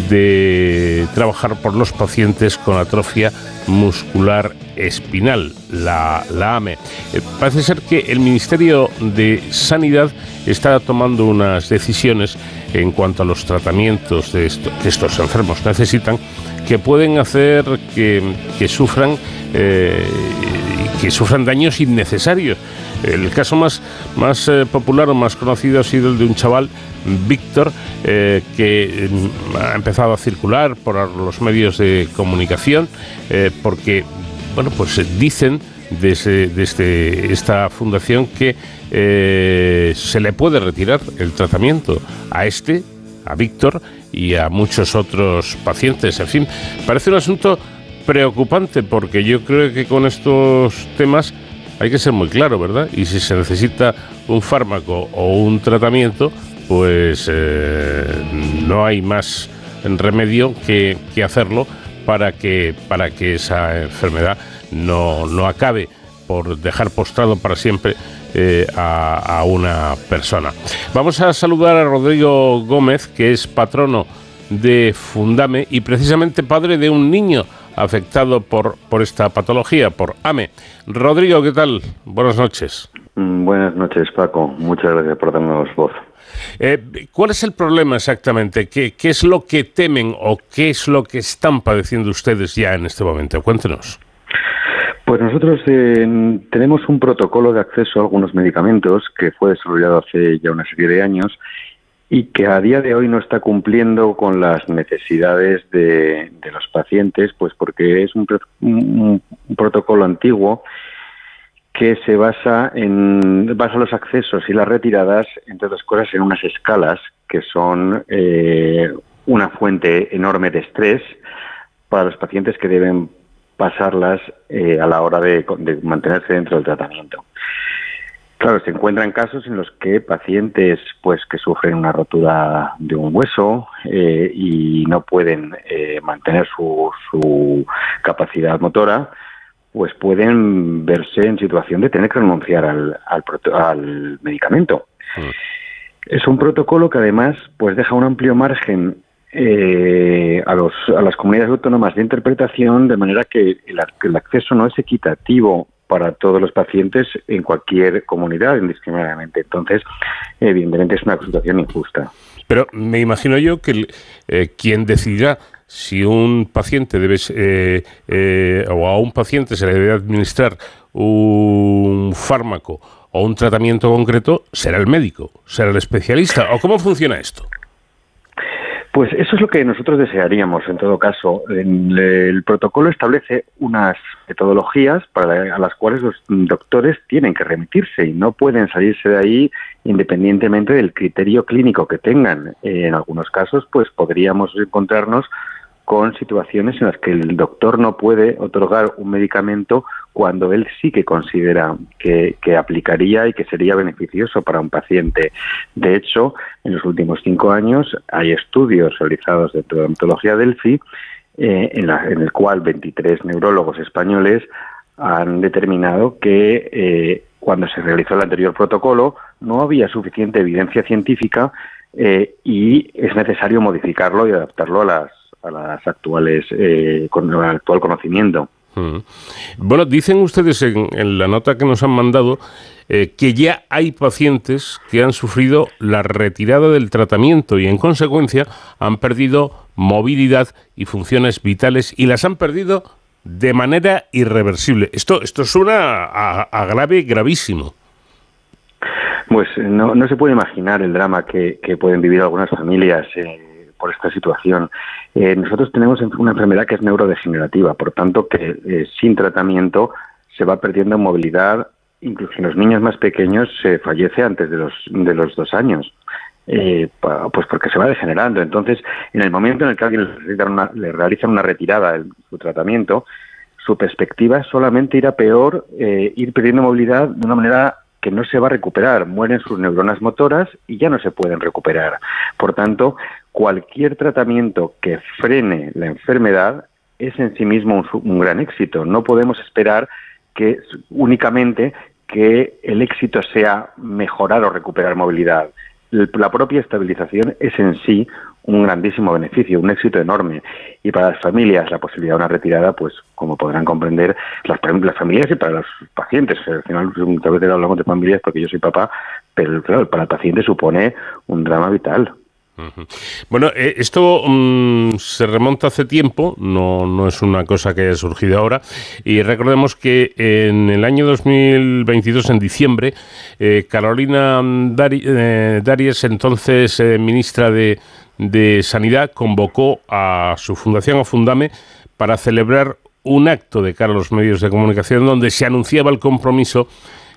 de trabajar por los pacientes con atrofia muscular espinal, la, AME. Eh, parece ser que el Ministerio de Sanidad está tomando unas decisiones en cuanto a los tratamientos de que estos enfermos necesitan que pueden hacer que, sufran eh, que sufran daños innecesarios. El caso más, más eh, popular o más conocido ha sido el de un chaval, Víctor, eh, que mm, ha empezado a circular por los medios de comunicación porque, bueno, pues dicen desde, desde esta fundación que se le puede retirar el tratamiento a este, a Víctor, y a muchos otros pacientes. En fin, parece un asunto preocupante porque yo creo que con estos temas hay que ser muy claro, ¿verdad? Y si se necesita un fármaco o un tratamiento, pues eh, no hay más remedio que, hacerlo para que, para que esa enfermedad no, no acabe por dejar postrado para siempre eh, a, una persona. Vamos a saludar a Rodrigo Gómez, que es patrono de Fundame y precisamente padre de un niño afectado por, por esta patología, por AME. Rodrigo, ¿qué tal? Buenas noches. Mm, buenas noches, Paco. Muchas gracias por darnos voz. Eh, ¿Cuál es el problema exactamente? ¿Qué, ¿Qué es lo que temen o qué es lo que están padeciendo ustedes ya en este momento? Cuéntenos. Pues nosotros eh, tenemos un protocolo de acceso a algunos medicamentos que fue desarrollado hace ya una serie de años y que a día de hoy no está cumpliendo con las necesidades de, los pacientes, pues porque es un, protocolo antiguo que se basa en basa los accesos y las retiradas, entre otras cosas, en unas escalas que son eh, una fuente enorme de estrés para los pacientes que deben pasarlas eh, a la hora de, mantenerse dentro del tratamiento. Claro, se encuentran casos en los que pacientes pues que sufren una rotura de un hueso eh, y no pueden eh, mantener su, su, capacidad motora, pues pueden verse en situación de tener que renunciar al, al, al medicamento. Mm. Es un protocolo que además pues deja un amplio margen eh, a, los, a las comunidades autónomas de interpretación de manera que el, acceso no es equitativo para todos los pacientes en cualquier comunidad indiscriminadamente. Entonces, evidentemente es una situación injusta. Pero me imagino yo que eh, quien decidirá si un paciente debe eh, eh, o a un paciente se le debe administrar un fármaco o un tratamiento concreto será el médico, será el especialista. ¿O cómo funciona esto? Pues eso es lo que nosotros desearíamos en todo caso. El, protocolo establece unas metodologías para a las cuales los doctores tienen que remitirse y no pueden salirse de ahí independientemente del criterio clínico que tengan. En algunos casos, pues podríamos encontrarnos con situaciones en las que el doctor no puede otorgar un medicamento cuando él sí que considera que, aplicaría y que sería beneficioso para un paciente. De hecho, en los últimos cinco años hay estudios realizados de la metodología Delphi eh, en, en el cual 23 neurólogos españoles han determinado que eh, cuando se realizó el anterior protocolo no había suficiente evidencia científica eh, y es necesario modificarlo y adaptarlo a las a las actuales eh, con el actual conocimiento. Mm. Bueno, dicen ustedes en, la nota que nos han mandado eh, que ya hay pacientes que han sufrido la retirada del tratamiento y en consecuencia han perdido movilidad y funciones vitales y las han perdido de manera irreversible. Esto, esto suena a, a grave, gravísimo. Pues no, no se puede imaginar el drama que, que pueden vivir algunas familias. Eh, por esta situación. Eh, nosotros tenemos una enfermedad que es neurodegenerativa, por tanto que eh, sin tratamiento se va perdiendo movilidad, incluso en los niños más pequeños se fallece antes de los, de los dos años. Eh, pues porque se va degenerando. Entonces, en el momento en el que alguien le realiza una retirada de su tratamiento, su perspectiva es solamente ir a peor, ir perdiendo movilidad de una manera que no se va a recuperar, mueren sus neuronas motoras y ya no se pueden recuperar. Por tanto, cualquier tratamiento que frene la enfermedad es en sí mismo un, gran éxito. No podemos esperar que únicamente que el éxito sea mejorar o recuperar movilidad. La propia estabilización es en sí un grandísimo beneficio, un éxito enorme. Y para las familias, la posibilidad de una retirada, pues como podrán comprender, las, familias y para los pacientes. Al final, muchas veces hablamos de familias porque yo soy papá, pero claro, para el paciente supone un drama vital. Bueno, eh, esto mm, se remonta hace tiempo, no, no es una cosa que haya surgido ahora, y recordemos que en el año 2022, en diciembre, eh, Carolina eh, Daries, entonces ministra de, de Sanidad, convocó a su fundación, a Fundame, para celebrar un acto de cara a los medios de comunicación donde se anunciaba el compromiso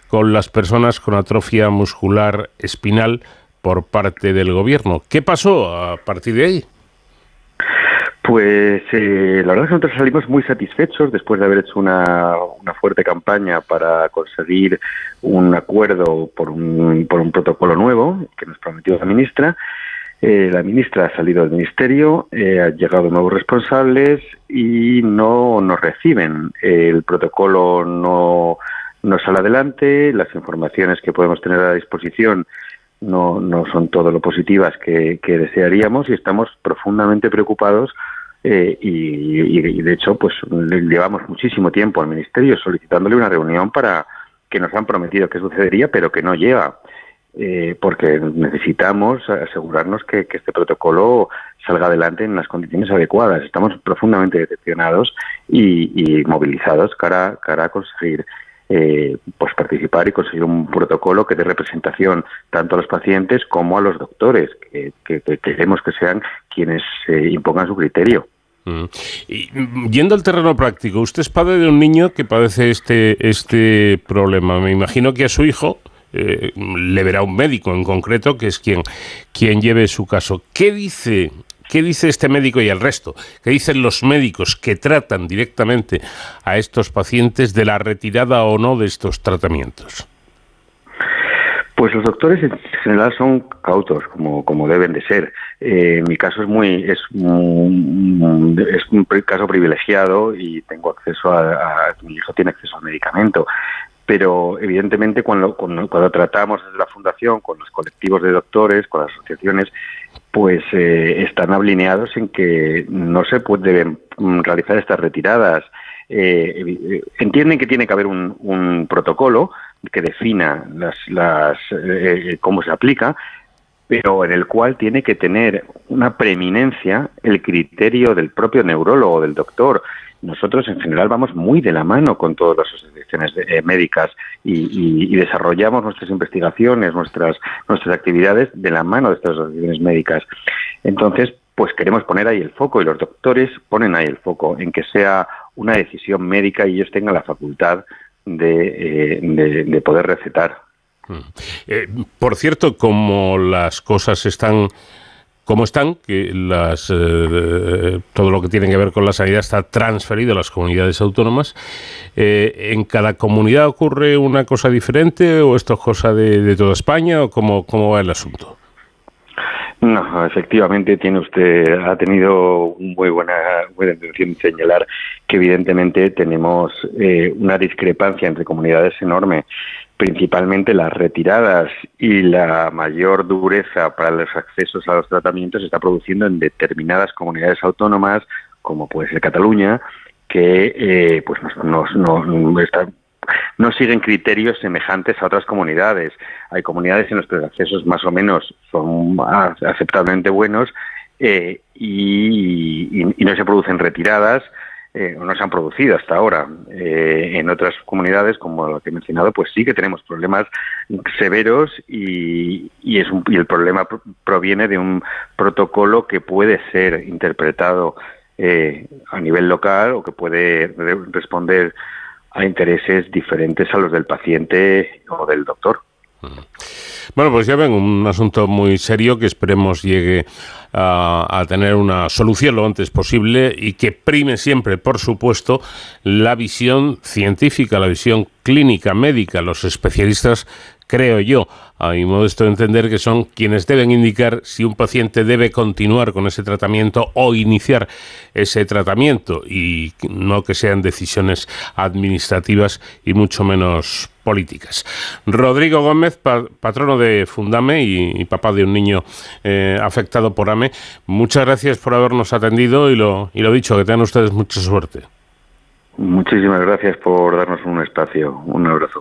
con las personas con atrofia muscular espinal por parte del gobierno. ¿Qué pasó a partir de ahí? Pues eh, la verdad es que nosotros salimos muy satisfechos después de haber hecho una, fuerte campaña para conseguir un acuerdo por un, por un protocolo nuevo que nos prometió la ministra. Eh, la ministra ha salido del ministerio, eh, han llegado nuevos responsables y no nos reciben. el protocolo no, no sale adelante, las informaciones que podemos tener a disposición no, no son todo lo positivas que, desearíamos y estamos profundamente preocupados eh, y, de hecho pues llevamos muchísimo tiempo al ministerio solicitándole una reunión para que nos han prometido que sucedería pero que no llega eh, porque necesitamos asegurarnos que, este protocolo salga adelante en las condiciones adecuadas. Estamos profundamente decepcionados y, y movilizados cara, cara a conseguir eh, pues participar y conseguir un protocolo que dé representación tanto a los pacientes como a los doctores, que, queremos que sean quienes eh, impongan su criterio. Mm. Y, mm, yendo al terreno práctico, usted es padre de un niño que padece este, este problema. Me imagino que a su hijo eh, le verá un médico en concreto, que es quien, quien lleve su caso. ¿Qué dice ¿Qué dice este médico y el resto? ¿Qué dicen los médicos que tratan directamente a estos pacientes de la retirada o no de estos tratamientos? Pues los doctores en general son cautos, como, como deben de ser. Eh, mi caso es muy es un, es un caso privilegiado y tengo acceso a, mi hijo tiene acceso al medicamento. Pero evidentemente cuando, cuando, cuando tratamos desde la fundación con los colectivos de doctores, con las asociaciones, pues eh, están alineados en que no se pueden realizar estas retiradas. Eh, eh, entienden que tiene que haber un, protocolo que defina las, las cómo se aplica, pero en el cual tiene que tener una preeminencia el criterio del propio neurólogo, del doctor. Nosotros en general vamos muy de la mano con todas las asociaciones eh, médicas y, desarrollamos nuestras investigaciones, nuestras, nuestras actividades de la mano de estas asociaciones médicas. Entonces, pues queremos poner ahí el foco y los doctores ponen ahí el foco en que sea una decisión médica y ellos tengan la facultad de, eh, poder recetar. Mm. Eh, por cierto, como las cosas están como están, que las, eh, todo lo que tiene que ver con la sanidad está transferido a las comunidades autónomas. Eh, ¿En cada comunidad ocurre una cosa diferente o esto es cosa de, toda España o cómo, cómo va el asunto? No, efectivamente tiene usted ha tenido muy buena buena intención de señalar que evidentemente tenemos eh, una discrepancia entre comunidades enorme principalmente las retiradas y la mayor dureza para los accesos a los tratamientos se está produciendo en determinadas comunidades autónomas, como puede ser Cataluña, que eh, pues no, no, siguen criterios semejantes a otras comunidades. Hay comunidades en las que los accesos más o menos son aceptablemente buenos eh, y, no se producen retiradas eh, no se han producido hasta ahora. Eh, en otras comunidades, como la que he mencionado, pues sí que tenemos problemas severos y, es y el problema proviene de un protocolo que puede ser interpretado eh, a nivel local o que puede responder a intereses diferentes a los del paciente o del doctor. Bueno, pues ya ven, un asunto muy serio que esperemos llegue a, tener una solución lo antes posible y que prime siempre, por supuesto, la visión científica, la visión clínica, médica, los especialistas creo yo, a mi modesto entender, que son quienes deben indicar si un paciente debe continuar con ese tratamiento o iniciar ese tratamiento y no que sean decisiones administrativas y mucho menos políticas. Rodrigo Gómez, patrono de Fundame y, papá de un niño eh, afectado por AME, muchas gracias por habernos atendido y lo, y lo dicho, que tengan ustedes mucha suerte. Muchísimas gracias por darnos un espacio. Un abrazo.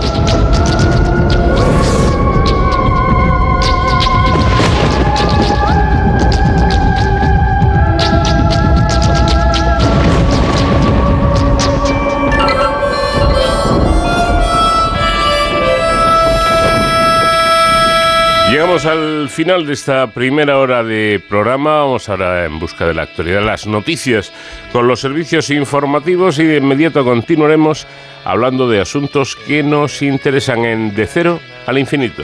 Llegamos al final de esta primera hora de programa. Vamos ahora en busca de la actualidad, las noticias con los servicios informativos y de inmediato continuaremos hablando de asuntos que nos interesan en De Cero al Infinito.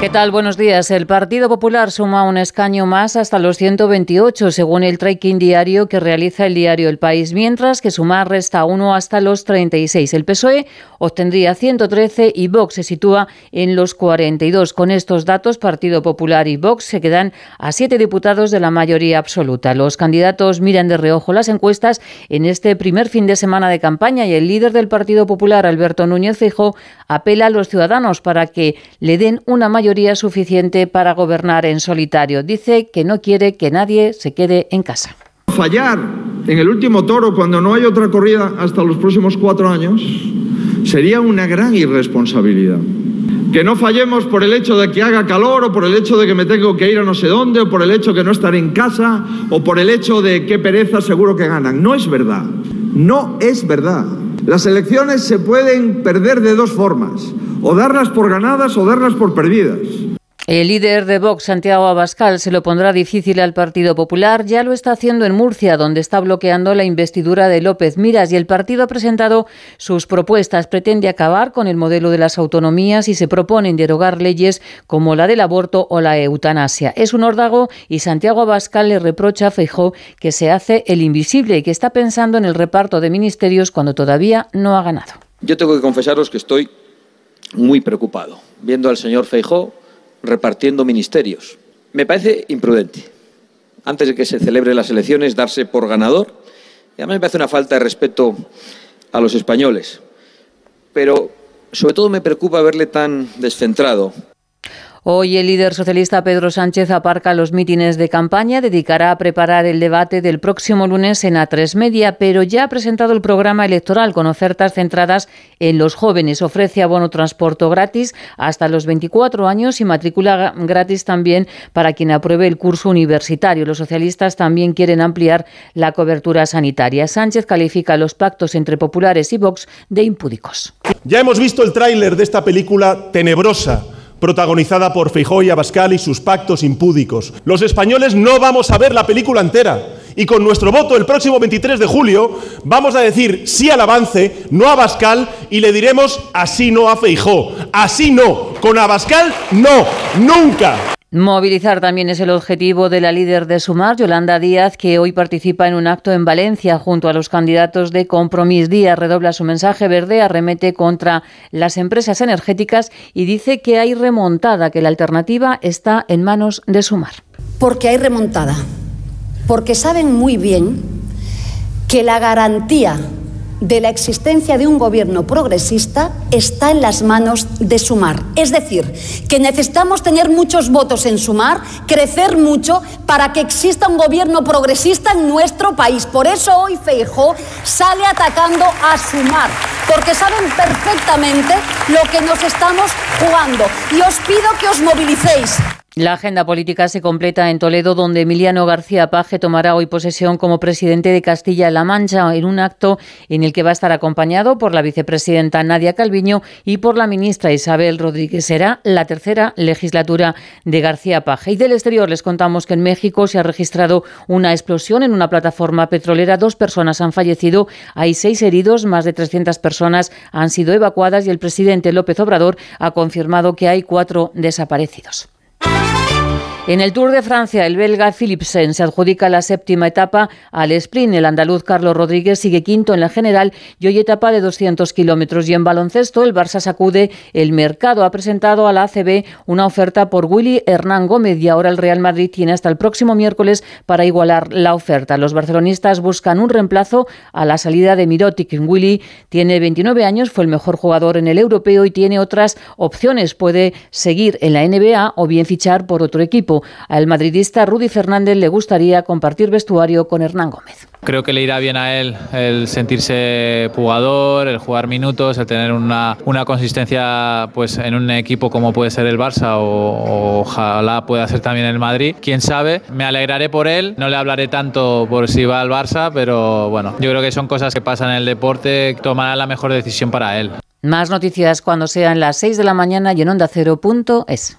¿Qué tal? Buenos días. El Partido Popular suma un escaño más hasta los 128, según el tracking diario que realiza el diario El País, mientras que Sumar resta uno hasta los 36. El PSOE obtendría 113 y Vox se sitúa en los 42. Con estos datos, Partido Popular y Vox se quedan a siete diputados de la mayoría absoluta. Los candidatos miran de reojo las encuestas en este primer fin de semana de campaña y el líder del Partido Popular, Alberto Núñez Fijo, apela a los ciudadanos para que le den una mayoría suficiente para gobernar en solitario. Dice que no quiere que nadie se quede en casa. Fallar en el último toro cuando no hay otra corrida hasta los próximos cuatro años sería una gran irresponsabilidad. Que no fallemos por el hecho de que haga calor o por el hecho de que me tengo que ir a no sé dónde o por el hecho de que no estaré en casa o por el hecho de que pereza seguro que ganan. No es verdad. No es verdad. Las elecciones se pueden perder de dos formas o darlas por ganadas o darlas por perdidas. El líder de Vox, Santiago Abascal, se lo pondrá difícil al Partido Popular. Ya lo está haciendo en Murcia, donde está bloqueando la investidura de López Miras y el partido ha presentado sus propuestas. Pretende acabar con el modelo de las autonomías y se proponen derogar leyes como la del aborto o la eutanasia. Es un órdago y Santiago Abascal le reprocha a Feijó que se hace el invisible y que está pensando en el reparto de ministerios cuando todavía no ha ganado. Yo tengo que confesaros que estoy muy preocupado viendo al señor Feijó repartiendo ministerios. Me parece imprudente. Antes de que se celebren las elecciones, darse por ganador. Y además me parece una falta de respeto a los españoles. Pero sobre todo me preocupa verle tan descentrado. Hoy el líder socialista Pedro Sánchez aparca los mítines de campaña, dedicará a preparar el debate del próximo lunes en A3 Media, pero ya ha presentado el programa electoral con ofertas centradas en los jóvenes. Ofrece abono transporte gratis hasta los 24 años y matrícula gratis también para quien apruebe el curso universitario. Los socialistas también quieren ampliar la cobertura sanitaria. Sánchez califica los pactos entre populares y Vox de impúdicos. Ya hemos visto el tráiler de esta película tenebrosa protagonizada por Feijóo y Abascal y sus pactos impúdicos. Los españoles no vamos a ver la película entera. Y con nuestro voto el próximo 23 de julio vamos a decir sí al avance, no a Abascal y le diremos así no a Feijó. Así no. Con Abascal no. Nunca. Movilizar también es el objetivo de la líder de Sumar, Yolanda Díaz, que hoy participa en un acto en Valencia junto a los candidatos de Compromís. Díaz redobla su mensaje verde, arremete contra las empresas energéticas y dice que hay remontada, que la alternativa está en manos de Sumar. Porque hay remontada, porque saben muy bien que la garantía de la existencia de un gobierno progresista está en las manos de Sumar. Es decir, que necesitamos tener muchos votos en Sumar, crecer mucho para que exista un gobierno progresista en nuestro país. Por eso hoy Feijó sale atacando a Sumar, porque saben perfectamente lo que nos estamos jugando. Y os pido que os movilicéis. La agenda política se completa en Toledo, donde Emiliano García Paje tomará hoy posesión como presidente de Castilla-La Mancha en un acto en el que va a estar acompañado por la vicepresidenta Nadia Calviño y por la ministra Isabel Rodríguez. Será la tercera legislatura de García Paje. Y del exterior les contamos que en México se ha registrado una explosión en una plataforma petrolera. Dos personas han fallecido, hay seis heridos, más de 300 personas han sido evacuadas y el presidente López Obrador ha confirmado que hay cuatro desaparecidos. En el Tour de Francia, el belga Philipsen se adjudica la séptima etapa al sprint. El andaluz Carlos Rodríguez sigue quinto en la general y hoy etapa de 200 kilómetros. Y en baloncesto, el Barça sacude el mercado. Ha presentado a la ACB una oferta por Willy Hernán Gómez y ahora el Real Madrid tiene hasta el próximo miércoles para igualar la oferta. Los barcelonistas buscan un reemplazo a la salida de Mirotic. Willy tiene 29 años, fue el mejor jugador en el europeo y tiene otras opciones. Puede seguir en la NBA o bien fichar por otro equipo. Al madridista Rudy Fernández le gustaría compartir vestuario con Hernán Gómez. Creo que le irá bien a él el sentirse jugador, el jugar minutos, el tener una, una consistencia pues, en un equipo como puede ser el Barça o, ojalá pueda ser también el Madrid. Quién sabe, me alegraré por él, no le hablaré tanto por si va al Barça, pero bueno, yo creo que son cosas que pasan en el deporte, tomará la mejor decisión para él. Más noticias cuando sean las 6 de la mañana y en onda cero.es.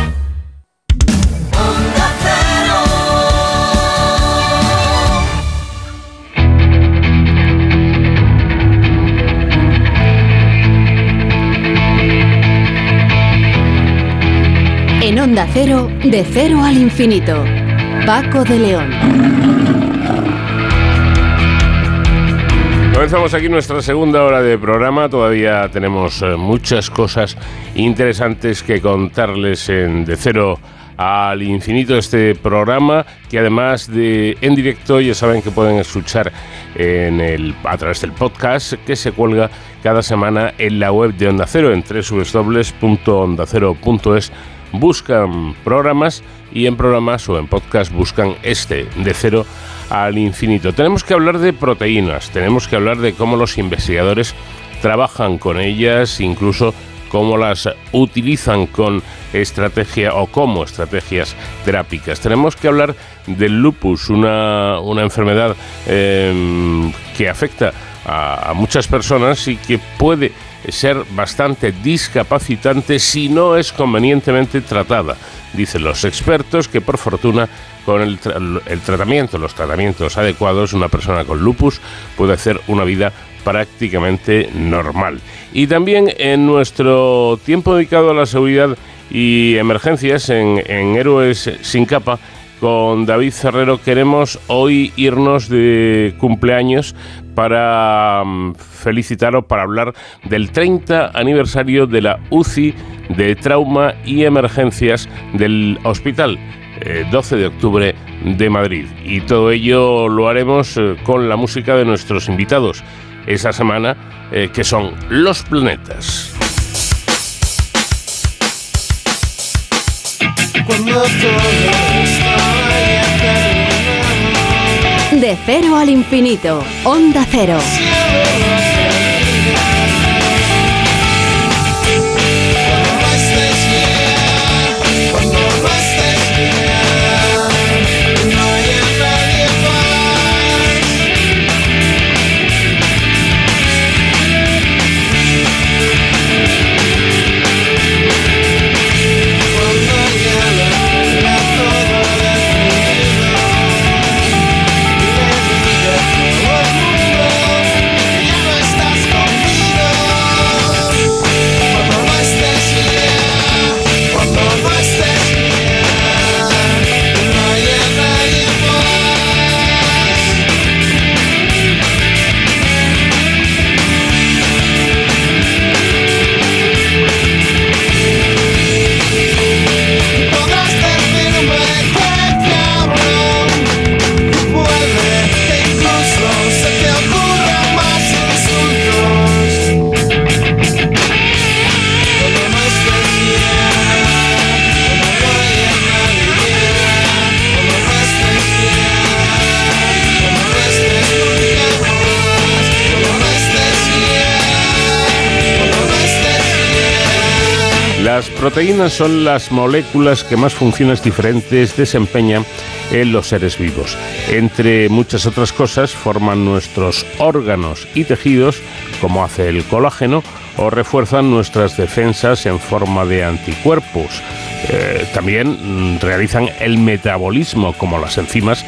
Onda Cero, de cero al infinito. Paco de León. Comenzamos aquí nuestra segunda hora de programa. Todavía tenemos eh, muchas cosas interesantes que contarles en De Cero al Infinito, este programa que además de en directo ya saben que pueden escuchar en el, a través del podcast que se cuelga cada semana en la web de Onda Cero en www.ondacero.es buscan programas y en programas o en podcast buscan este de cero al infinito. Tenemos que hablar de proteínas, tenemos que hablar de cómo los investigadores trabajan con ellas, incluso cómo las utilizan con estrategia o como estrategias terápicas. Tenemos que hablar del lupus, una, una enfermedad eh, que afecta a muchas personas y que puede ser bastante discapacitante si no es convenientemente tratada. Dicen los expertos que por fortuna con el, tra- el tratamiento, los tratamientos adecuados, una persona con lupus puede hacer una vida prácticamente normal. Y también en nuestro tiempo dedicado a la seguridad y emergencias en, en Héroes sin capa, con David Ferrero queremos hoy irnos de cumpleaños para mm, felicitar o para hablar del 30 aniversario de la UCI de trauma y emergencias del hospital. eh, 12 de octubre de Madrid. Y todo ello lo haremos eh, con la música de nuestros invitados esa semana, eh, que son Los Planetas. Cuando De cero al infinito. Onda Cero. Proteínas son las moléculas que más funciones diferentes desempeñan en los seres vivos. Entre muchas otras cosas, forman nuestros órganos y tejidos, como hace el colágeno, o refuerzan nuestras defensas en forma de anticuerpos. Eh, también mm, realizan el metabolismo, como las enzimas,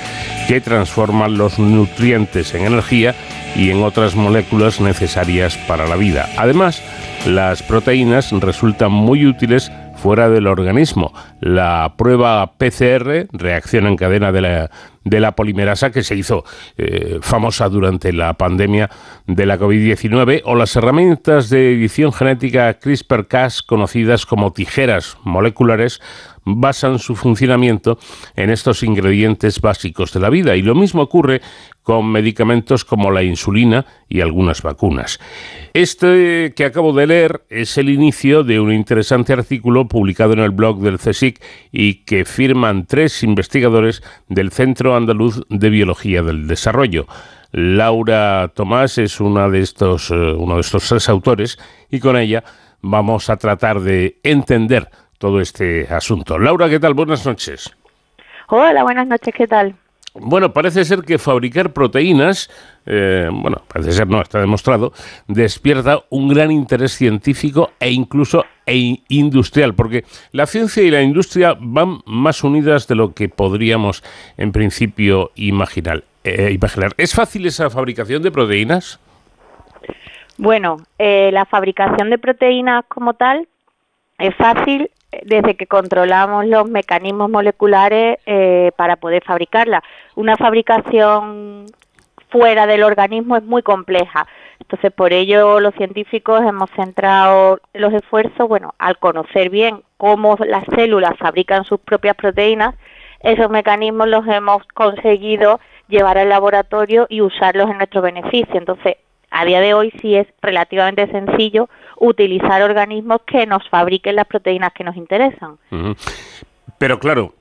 que transforman los nutrientes en energía y en otras moléculas necesarias para la vida. Además, las proteínas resultan muy útiles fuera del organismo. La prueba PCR, reacción en cadena de la, de la polimerasa, que se hizo eh, famosa durante la pandemia de la COVID-19, o las herramientas de edición genética CRISPR-Cas, conocidas como tijeras moleculares, basan su funcionamiento en estos ingredientes básicos de la vida. Y lo mismo ocurre con medicamentos como la insulina y algunas vacunas. Este que acabo de leer es el inicio de un interesante artículo publicado en el blog del CSIC y que firman tres investigadores del Centro Andaluz de Biología del Desarrollo. Laura Tomás es una de estos, eh, uno de estos tres autores y con ella vamos a tratar de entender todo este asunto. Laura, ¿qué tal? Buenas noches. Hola, buenas noches, ¿qué tal? Bueno, parece ser que fabricar proteínas, eh, bueno, parece ser no, está demostrado, despierta un gran interés científico e incluso e industrial, porque la ciencia y la industria van más unidas de lo que podríamos en principio imaginar. eh, imaginar. ¿Es fácil esa fabricación de proteínas? Bueno, eh, la fabricación de proteínas como tal es fácil desde que controlamos los mecanismos moleculares eh, para poder fabricarla. Una fabricación fuera del organismo es muy compleja. Entonces, por ello los científicos hemos centrado los esfuerzos, bueno, al conocer bien cómo las células fabrican sus propias proteínas, esos mecanismos los hemos conseguido llevar al laboratorio y usarlos en nuestro beneficio. Entonces, a día de hoy sí es relativamente sencillo utilizar organismos que nos fabriquen las proteínas que nos interesan. Pero claro,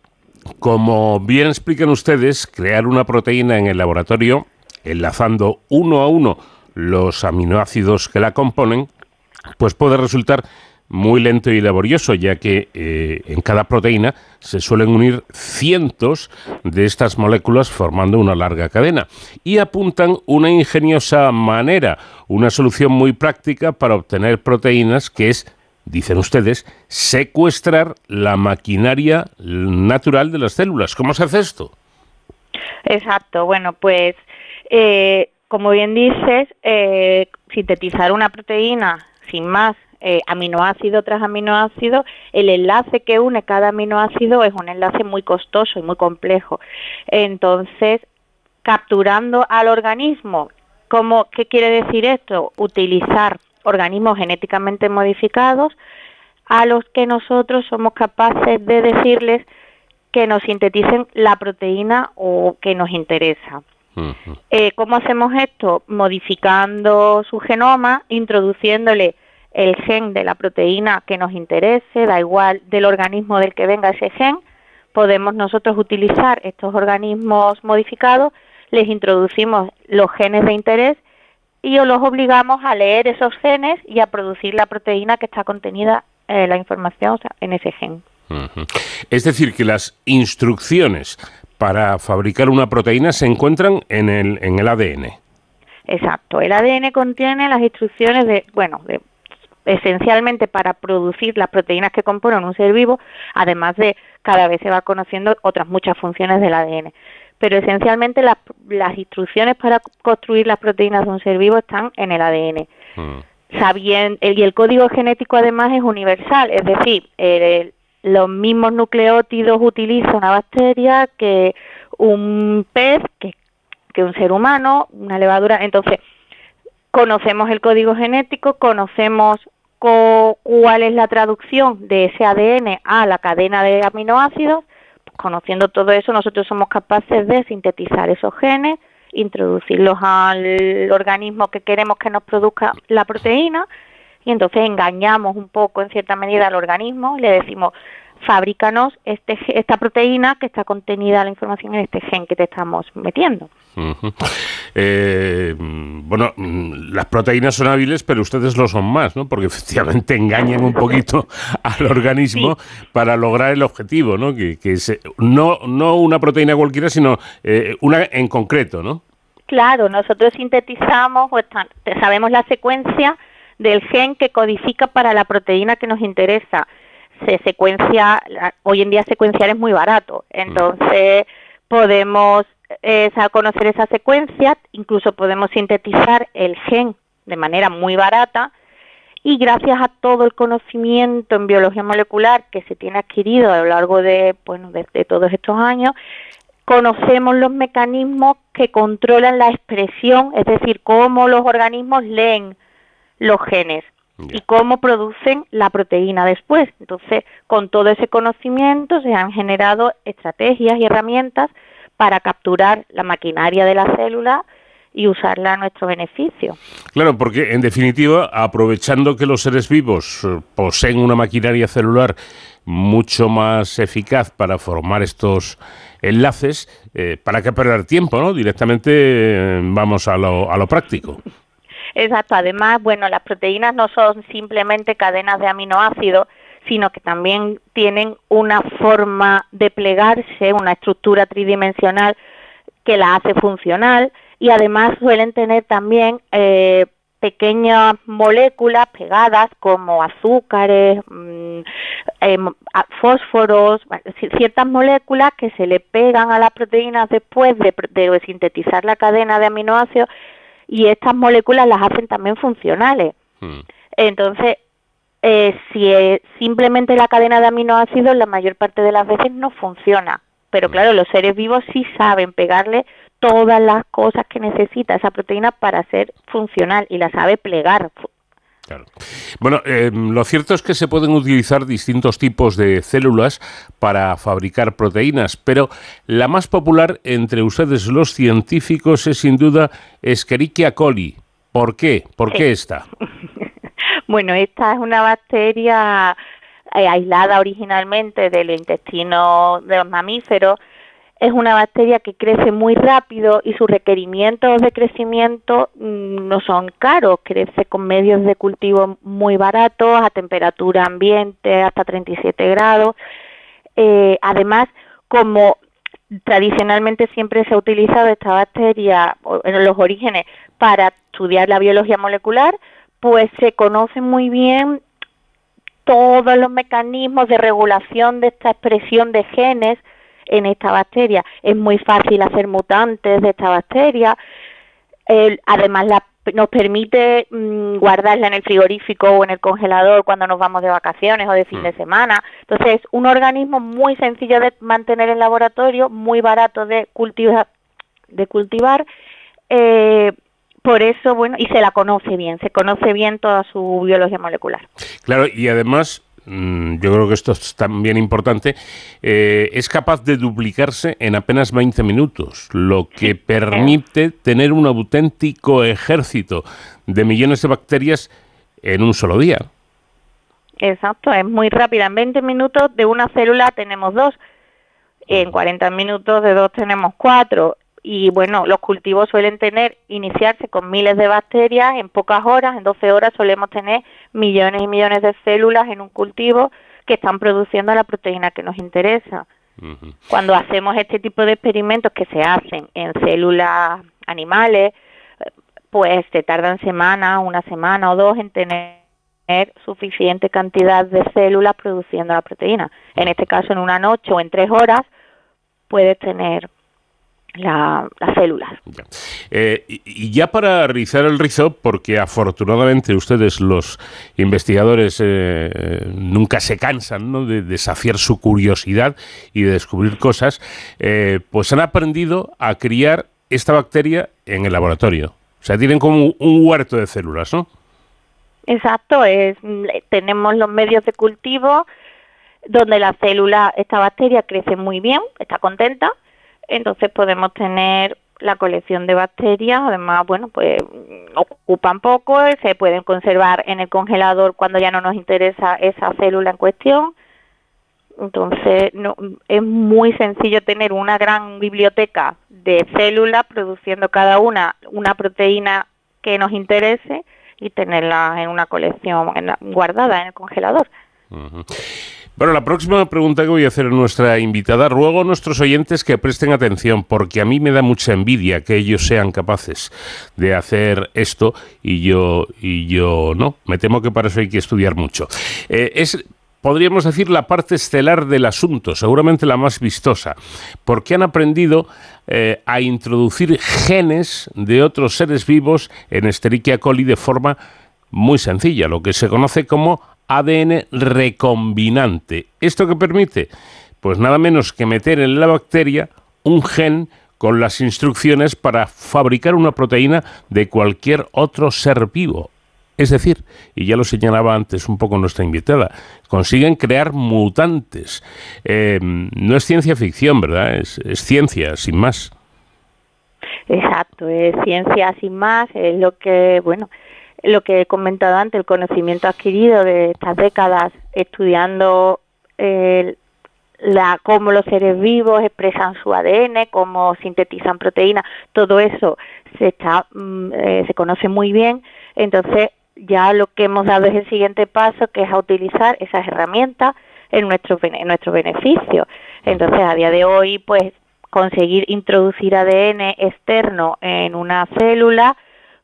como bien explican ustedes, crear una proteína en el laboratorio, enlazando uno a uno los aminoácidos que la componen, pues puede resultar muy lento y laborioso, ya que eh, en cada proteína se suelen unir cientos de estas moléculas formando una larga cadena y apuntan una ingeniosa manera, una solución muy práctica para obtener proteínas que es dicen ustedes, secuestrar la maquinaria natural de las células. ¿Cómo se hace esto? Exacto, bueno, pues eh, como bien dices, eh, sintetizar una proteína sin más, eh, aminoácido tras aminoácido, el enlace que une cada aminoácido es un enlace muy costoso y muy complejo. Entonces, capturando al organismo, ¿cómo, ¿qué quiere decir esto? Utilizar organismos genéticamente modificados a los que nosotros somos capaces de decirles que nos sinteticen la proteína o que nos interesa. Eh, ¿Cómo hacemos esto? Modificando su genoma, introduciéndole el gen de la proteína que nos interese, da igual del organismo del que venga ese gen, podemos nosotros utilizar estos organismos modificados, les introducimos los genes de interés y los obligamos a leer esos genes y a producir la proteína que está contenida eh, la información o sea, en ese gen. Es decir, que las instrucciones para fabricar una proteína se encuentran en el, en el ADN. Exacto. El ADN contiene las instrucciones de, bueno, de, esencialmente para producir las proteínas que componen un ser vivo, además de cada vez se va conociendo otras muchas funciones del ADN. Pero esencialmente las, las instrucciones para construir las proteínas de un ser vivo están en el ADN. Sabien- el, y el código genético además es universal, es decir, el- los mismos nucleótidos utiliza una bacteria que un pez, que, que un ser humano, una levadura. Entonces, conocemos el código genético, conocemos co- cuál es la traducción de ese ADN a la cadena de aminoácidos. Conociendo todo eso, nosotros somos capaces de sintetizar esos genes, introducirlos al organismo que queremos que nos produzca la proteína y entonces engañamos un poco en cierta medida al organismo y le decimos fabrícanos este, esta proteína que está contenida la información en este gen que te estamos metiendo. Eh, bueno, mm, las proteínas son hábiles, pero ustedes lo son más, ¿no? Porque efectivamente engañan un poquito al organismo para lograr el objetivo, ¿no? Que, que eh, no, no una proteína cualquiera, sino eh, una en concreto, ¿no? Claro, nosotros sintetizamos o está- sabemos la secuencia del gen que codifica para la proteína que nos interesa. Se secuencia, hoy en día secuenciar es muy barato, entonces podemos eh, conocer esa secuencia, incluso podemos sintetizar el gen de manera muy barata y gracias a todo el conocimiento en biología molecular que se tiene adquirido a lo largo de, bueno, de, de todos estos años, conocemos los mecanismos que controlan la expresión, es decir, cómo los organismos leen los genes y cómo producen la proteína después. Entonces, con todo ese conocimiento se han generado estrategias y herramientas para capturar la maquinaria de la célula y usarla a nuestro beneficio. Claro, porque en definitiva, aprovechando que los seres vivos eh, poseen una maquinaria celular mucho más eficaz para formar estos enlaces, eh, ¿para qué perder tiempo? ¿no? Directamente eh, vamos a lo, a lo práctico. Exacto. Además, bueno, las proteínas no son simplemente cadenas de aminoácidos, sino que también tienen una forma de plegarse, una estructura tridimensional que la hace funcional y además suelen tener también eh, pequeñas moléculas pegadas como azúcares, mm, em, fósforos, ciertas moléculas que se le pegan a las proteínas después de sintetizar la cadena de aminoácidos y estas moléculas las hacen también funcionales. Entonces, eh, si es simplemente la cadena de aminoácidos, la mayor parte de las veces no funciona. Pero claro, los seres vivos sí saben pegarle todas las cosas que necesita esa proteína para ser funcional y la sabe plegar. Bueno, eh, lo cierto es que se pueden utilizar distintos tipos de células para fabricar proteínas, pero la más popular entre ustedes los científicos es sin duda Escherichia coli. ¿Por qué? ¿Por qué Sí. esta? Bueno, esta es una bacteria eh, aislada originalmente del intestino de los mamíferos. Es una bacteria que crece muy rápido y sus requerimientos de crecimiento mm, no son caros. Crece con medios de cultivo muy baratos, a temperatura ambiente hasta 37 grados. Eh, además, como tradicionalmente siempre se ha utilizado esta bacteria en los orígenes para estudiar la biología molecular, pues se conoce muy bien todos los mecanismos de regulación de esta expresión de genes en esta bacteria. Es muy fácil hacer mutantes de esta bacteria. Además, la- nos permite mm, guardarla en el frigorífico o en el congelador cuando nos vamos de vacaciones o de fin de semana. Entonces, es un organismo muy sencillo de mantener en laboratorio, muy barato de cultivar, de cultivar. eh, por eso, bueno, y se la conoce bien, se conoce bien toda su biología molecular. Claro, y además, mm, yo creo que esto es también importante, eh, es capaz de duplicarse en apenas 20 minutos, lo que permite tener un auténtico ejército de millones de bacterias en un solo día. Exacto, es muy rápida. En 20 minutos de una célula tenemos dos, en 40 minutos de dos tenemos cuatro. Y bueno, los cultivos suelen tener, iniciarse con miles de bacterias en pocas horas, en 12 horas solemos tener millones y millones de células en un cultivo que están produciendo la proteína que nos interesa. Cuando hacemos este tipo de experimentos que se hacen en células animales, pues te tardan semanas, una semana o dos en tener suficiente cantidad de células produciendo la proteína. En este caso, en una noche o en tres horas, puedes tener la- las células. Eh, y, y ya para rizar el rizo, porque afortunadamente ustedes, los investigadores, eh, eh, nunca se cansan ¿no? de desafiar su curiosidad y de descubrir cosas, eh, pues han aprendido a criar esta bacteria en el laboratorio. O sea, tienen como un huerto de células, ¿no? Exacto, es, mm, tenemos los medios de cultivo donde la célula, esta bacteria crece muy bien, está contenta, entonces podemos tener la colección de bacterias, además, bueno, pues mm, ocupan poco, se pueden conservar en el congelador cuando ya no nos interesa esa célula en cuestión. Entonces, no, es muy sencillo tener una gran biblioteca de células produciendo cada una una proteína que nos interese y tenerla en una colección guardada en el congelador. Ujú. Bueno, la próxima pregunta que voy a hacer a nuestra invitada, ruego a nuestros oyentes que presten atención, porque a mí me da mucha envidia que ellos sean capaces de hacer esto y yo, y yo no. Me temo que para eso hay que estudiar mucho. Eh, es, podríamos decir, la parte estelar del asunto, seguramente la más vistosa, porque han aprendido eh, a introducir genes de otros seres vivos en Escherichia coli de forma muy sencilla, lo que se conoce como ADN recombinante. ¿Esto qué permite? Pues nada menos que meter en la bacteria un gen con las instrucciones para fabricar una proteína de cualquier otro ser vivo. Es decir, y ya lo señalaba antes un poco nuestra invitada, consiguen crear mutantes. Eh, no es ciencia ficción, ¿verdad? Es, es ciencia, sin más. Exacto, es ciencia sin más, es lo que, bueno, lo que he comentado antes, el conocimiento adquirido de estas décadas estudiando eh, la, cómo los seres vivos expresan su ADN, cómo sintetizan proteínas, todo eso se está, mm, eh, se conoce muy bien, entonces ya lo que hemos dado es el siguiente paso, que es a utilizar esas herramientas en nuestro, en nuestro beneficio. Entonces, a día de hoy, pues conseguir introducir ADN externo en una célula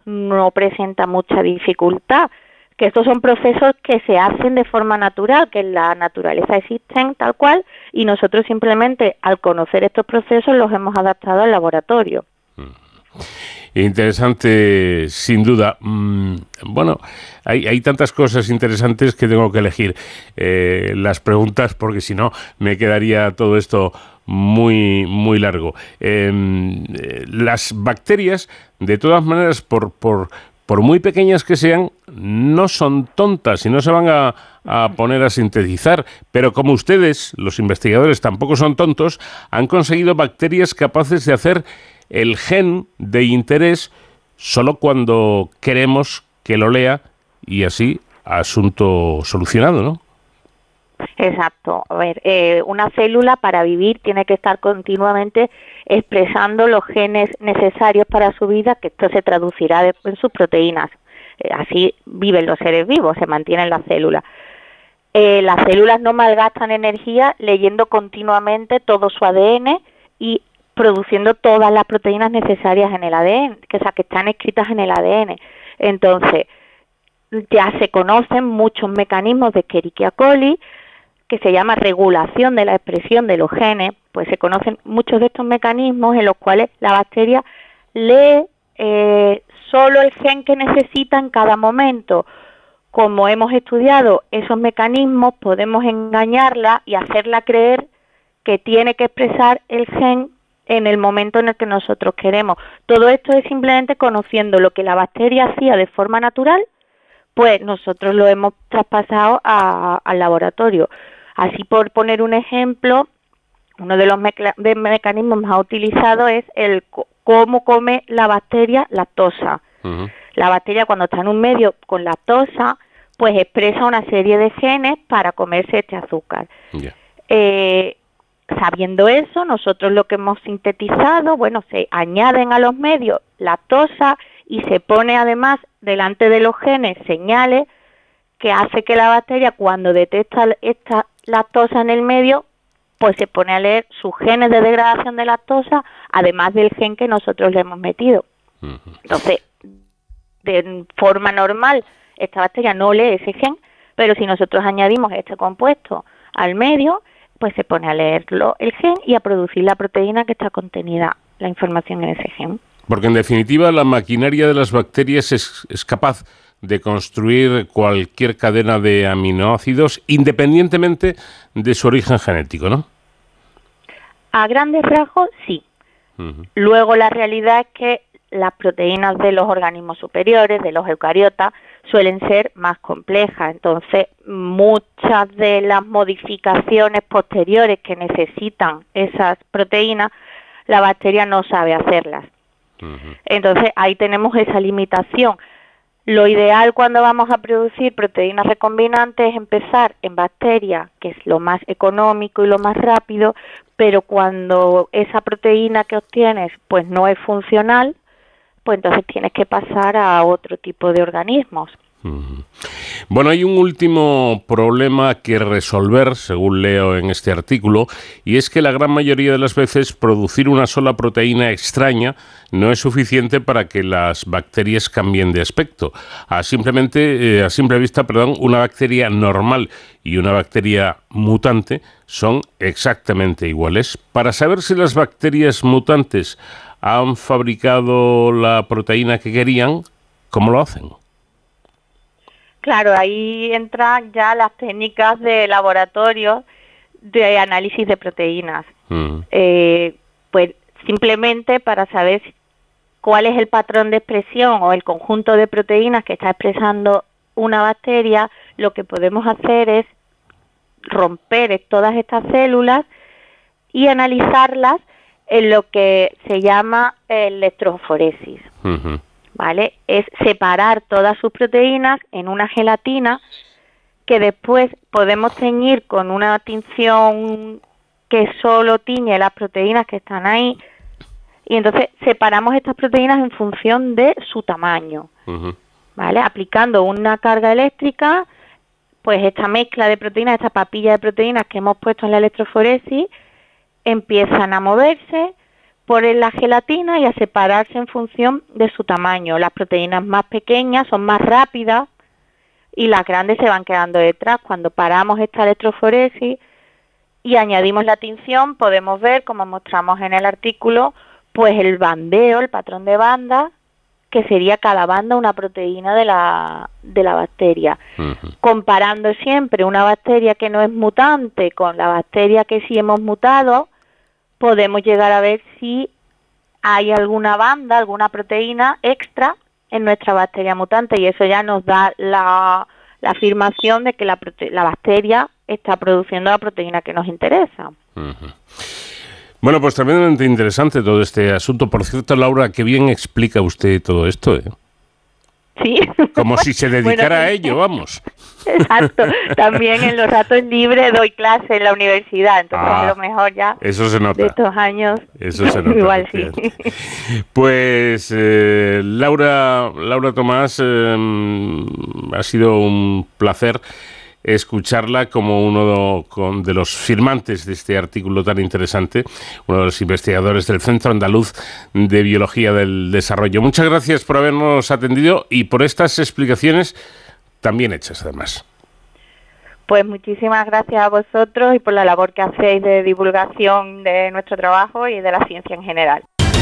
no presenta mucha dificultad, que estos son procesos que se hacen de forma natural, que en la naturaleza existen tal cual, y nosotros simplemente al conocer estos procesos los hemos adaptado al laboratorio. Interesante, sin duda. Mm, bueno, hay, hay tantas cosas interesantes que tengo que elegir eh, las preguntas porque si no me quedaría todo esto muy, muy largo. Em, eh, las bacterias, de todas maneras, por, por, por muy pequeñas que sean, no son tontas y no se van a, a poner a sintetizar. Pero como ustedes, los investigadores, tampoco son tontos, han conseguido bacterias capaces de hacer el gen de interés solo cuando queremos que lo lea y así asunto solucionado, ¿no? Exacto. A ver, eh, una célula para vivir tiene que estar continuamente expresando los genes necesarios para su vida, que esto se traducirá en sus proteínas. Eh, así viven los seres vivos, se mantienen las células. Eh, las células no malgastan energía leyendo continuamente todo su ADN y produciendo todas las proteínas necesarias en el ADN, que, o que están escritas en el ADN. Entonces, ya se conocen muchos mecanismos de Escherichia coli que se llama regulación de la expresión de los genes, pues se conocen muchos de estos mecanismos en los cuales la bacteria lee eh, solo el gen que necesita en cada momento. Como hemos estudiado esos mecanismos, podemos engañarla y hacerla creer que tiene que expresar el gen en el momento en el que nosotros queremos. Todo esto es simplemente conociendo lo que la bacteria hacía de forma natural, pues nosotros lo hemos traspasado a- al laboratorio. Así por poner un ejemplo, uno de los de mecanismos más utilizados es el cómo come la bacteria lactosa. La bacteria cuando está en un medio con lactosa, pues expresa una serie de genes para comerse este azúcar. Eh, sabiendo eso, nosotros lo que hemos sintetizado, bueno, se añaden a los medios lactosa y se pone además delante de los genes señales que hace que la bacteria cuando detecta esta lactosa en el medio, pues se pone a leer sus genes de degradación de lactosa, además del gen que nosotros le hemos metido. Entonces, de forma normal, esta bacteria no lee ese gen, pero si nosotros añadimos este compuesto al medio, pues se pone a leerlo el gen y a producir la proteína que está contenida la información en ese gen. Porque en definitiva la maquinaria de las bacterias es, es capaz de construir cualquier cadena de aminoácidos independientemente de su origen genético, ¿no? A grandes rasgos, sí. Luego la realidad es que las proteínas de los organismos superiores, de los eucariotas, suelen ser más complejas. Entonces, muchas de las modificaciones posteriores que necesitan esas proteínas, la bacteria no sabe hacerlas. Entonces, ahí tenemos esa limitación. Lo ideal cuando vamos a producir proteínas recombinantes es empezar en bacterias, que es lo más económico y lo más rápido, pero cuando esa proteína que obtienes pues no es funcional, pues entonces tienes que pasar a otro tipo de organismos. Bueno, hay un último problema que resolver, según leo en este artículo, y es que la gran mayoría de las veces producir una sola proteína extraña no es suficiente para que las bacterias cambien de aspecto. A simplemente, eh, a simple vista, perdón, una bacteria normal y una bacteria mutante son exactamente iguales. Para saber si las bacterias mutantes han fabricado la proteína que querían, ¿cómo lo hacen? Claro, ahí entran ya las técnicas de laboratorio de análisis de proteínas. Mm. Eh, pues simplemente para saber cuál es el patrón de expresión o el conjunto de proteínas que está expresando una bacteria, lo que podemos hacer es romper todas estas células y analizarlas en lo que se llama electroforesis. ¿Vale? Es separar todas sus proteínas en una gelatina que después podemos teñir con una tinción que solo tiñe las proteínas que están ahí y entonces separamos estas proteínas en función de su tamaño. ¿vale? Aplicando una carga eléctrica, pues esta mezcla de proteínas, esta papilla de proteínas que hemos puesto en la electroforesis, empiezan a moverse por la gelatina y a separarse en función de su tamaño. Las proteínas más pequeñas son más rápidas y las grandes se van quedando detrás. Cuando paramos esta electroforesis y añadimos la tinción, podemos ver, como mostramos en el artículo, pues el bandeo, el patrón de banda, que sería cada banda una proteína de la, de la bacteria comparando siempre una bacteria que no es mutante con la bacteria que sí hemos mutado, podemos llegar a ver si hay alguna banda, alguna proteína extra en nuestra bacteria mutante y eso ya nos da la, la afirmación de que la, la bacteria está produciendo la proteína que nos interesa. Ujú. Bueno, pues tremendamente interesante todo este asunto. Por cierto, Laura, qué bien explica usted todo esto, ¿eh? Sí. Como si se dedicara Bueno, a ello, vamos. Exacto. También en los ratos libres doy clase en la universidad, entonces Ah, a lo mejor ya eso se nota. de estos años. Eso se nota, Igual sí. Pues eh, Laura, Laura Tomás, eh, ha sido un placer escucharla como uno de los firmantes de este artículo tan interesante, uno de los investigadores del Centro Andaluz de Biología del Desarrollo. Muchas gracias por habernos atendido y por estas explicaciones también hechas además. Pues muchísimas gracias a vosotros y por la labor que hacéis de divulgación de nuestro trabajo y de la ciencia en general.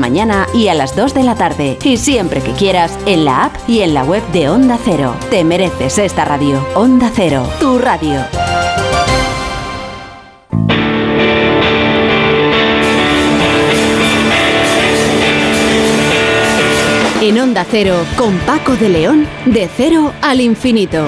mañana y a las 2 de la tarde. Y siempre que quieras en la app y en la web de Onda Cero. Te mereces esta radio. Onda Cero, tu radio. En Onda Cero, con Paco de León, de cero al infinito.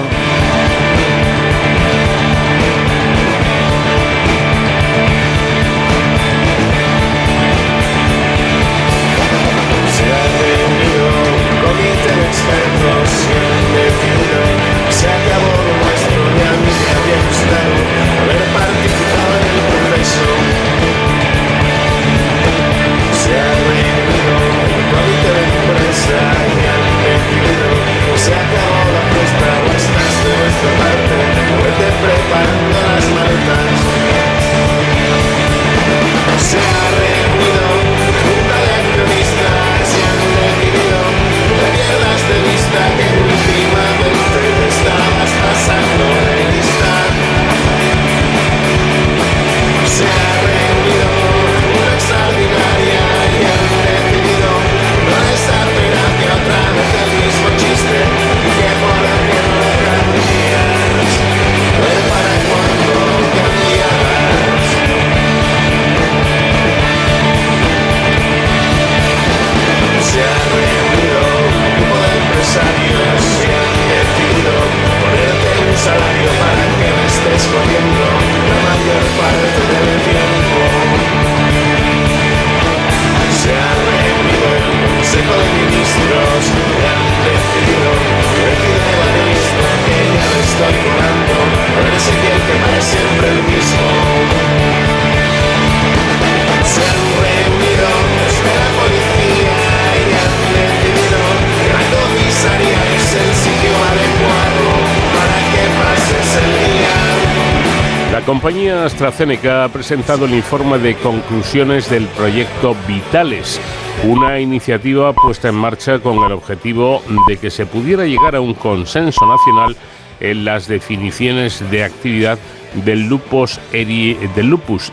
AstraZeneca ha presentado el informe de conclusiones del proyecto Vitales, una iniciativa puesta en marcha con el objetivo de que se pudiera llegar a un consenso nacional en las definiciones de actividad del lupus, eri- del lupus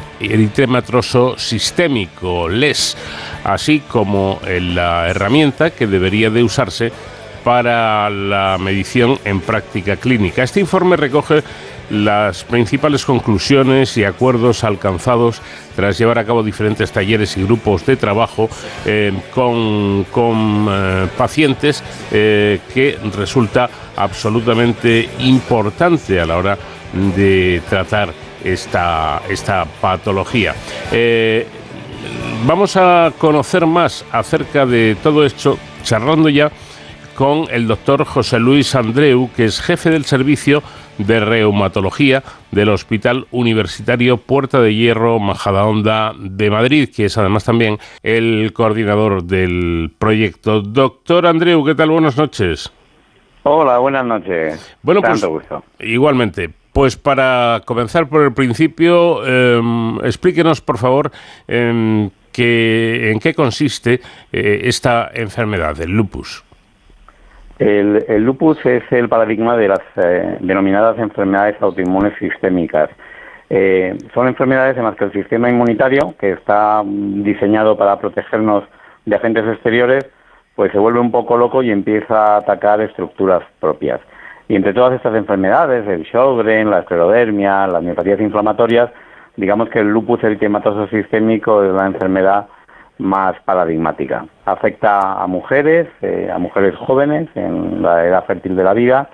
sistémico, LES, así como en la herramienta que debería de usarse para la medición en práctica clínica. Este informe recoge las principales conclusiones y acuerdos alcanzados tras llevar a cabo diferentes talleres y grupos de trabajo eh, con, con, eh, pacientes eh, que resulta absolutamente importante a la hora de tratar esta, esta patología. Vamos a conocer más acerca de todo esto charlando ya con el doctor José Luis Andreu, que es jefe del servicio de reumatología del Hospital Universitario Puerta de Hierro Majadahonda de Madrid, que es además también el coordinador del proyecto. Doctor Andreu, ¿qué tal? Buenas noches. Hola, buenas noches. Bueno, pues Tanto gusto. igualmente. Pues para comenzar por el principio, eh, explíquenos, por favor, eh, que- en qué consiste eh, esta enfermedad, el lupus. El, el lupus es el paradigma de las eh, denominadas enfermedades autoinmunes sistémicas. Eh, son enfermedades en las que el sistema inmunitario, que está diseñado para protegernos de agentes exteriores, pues se vuelve un poco loco y empieza a atacar estructuras propias. Y entre todas estas enfermedades, el Sjögren, la esclerodermia, las miopatías inflamatorias, digamos que el lupus eritematoso sistémico es la enfermedad más paradigmática. Afecta a mujeres, eh, a mujeres jóvenes en la edad fértil de la vida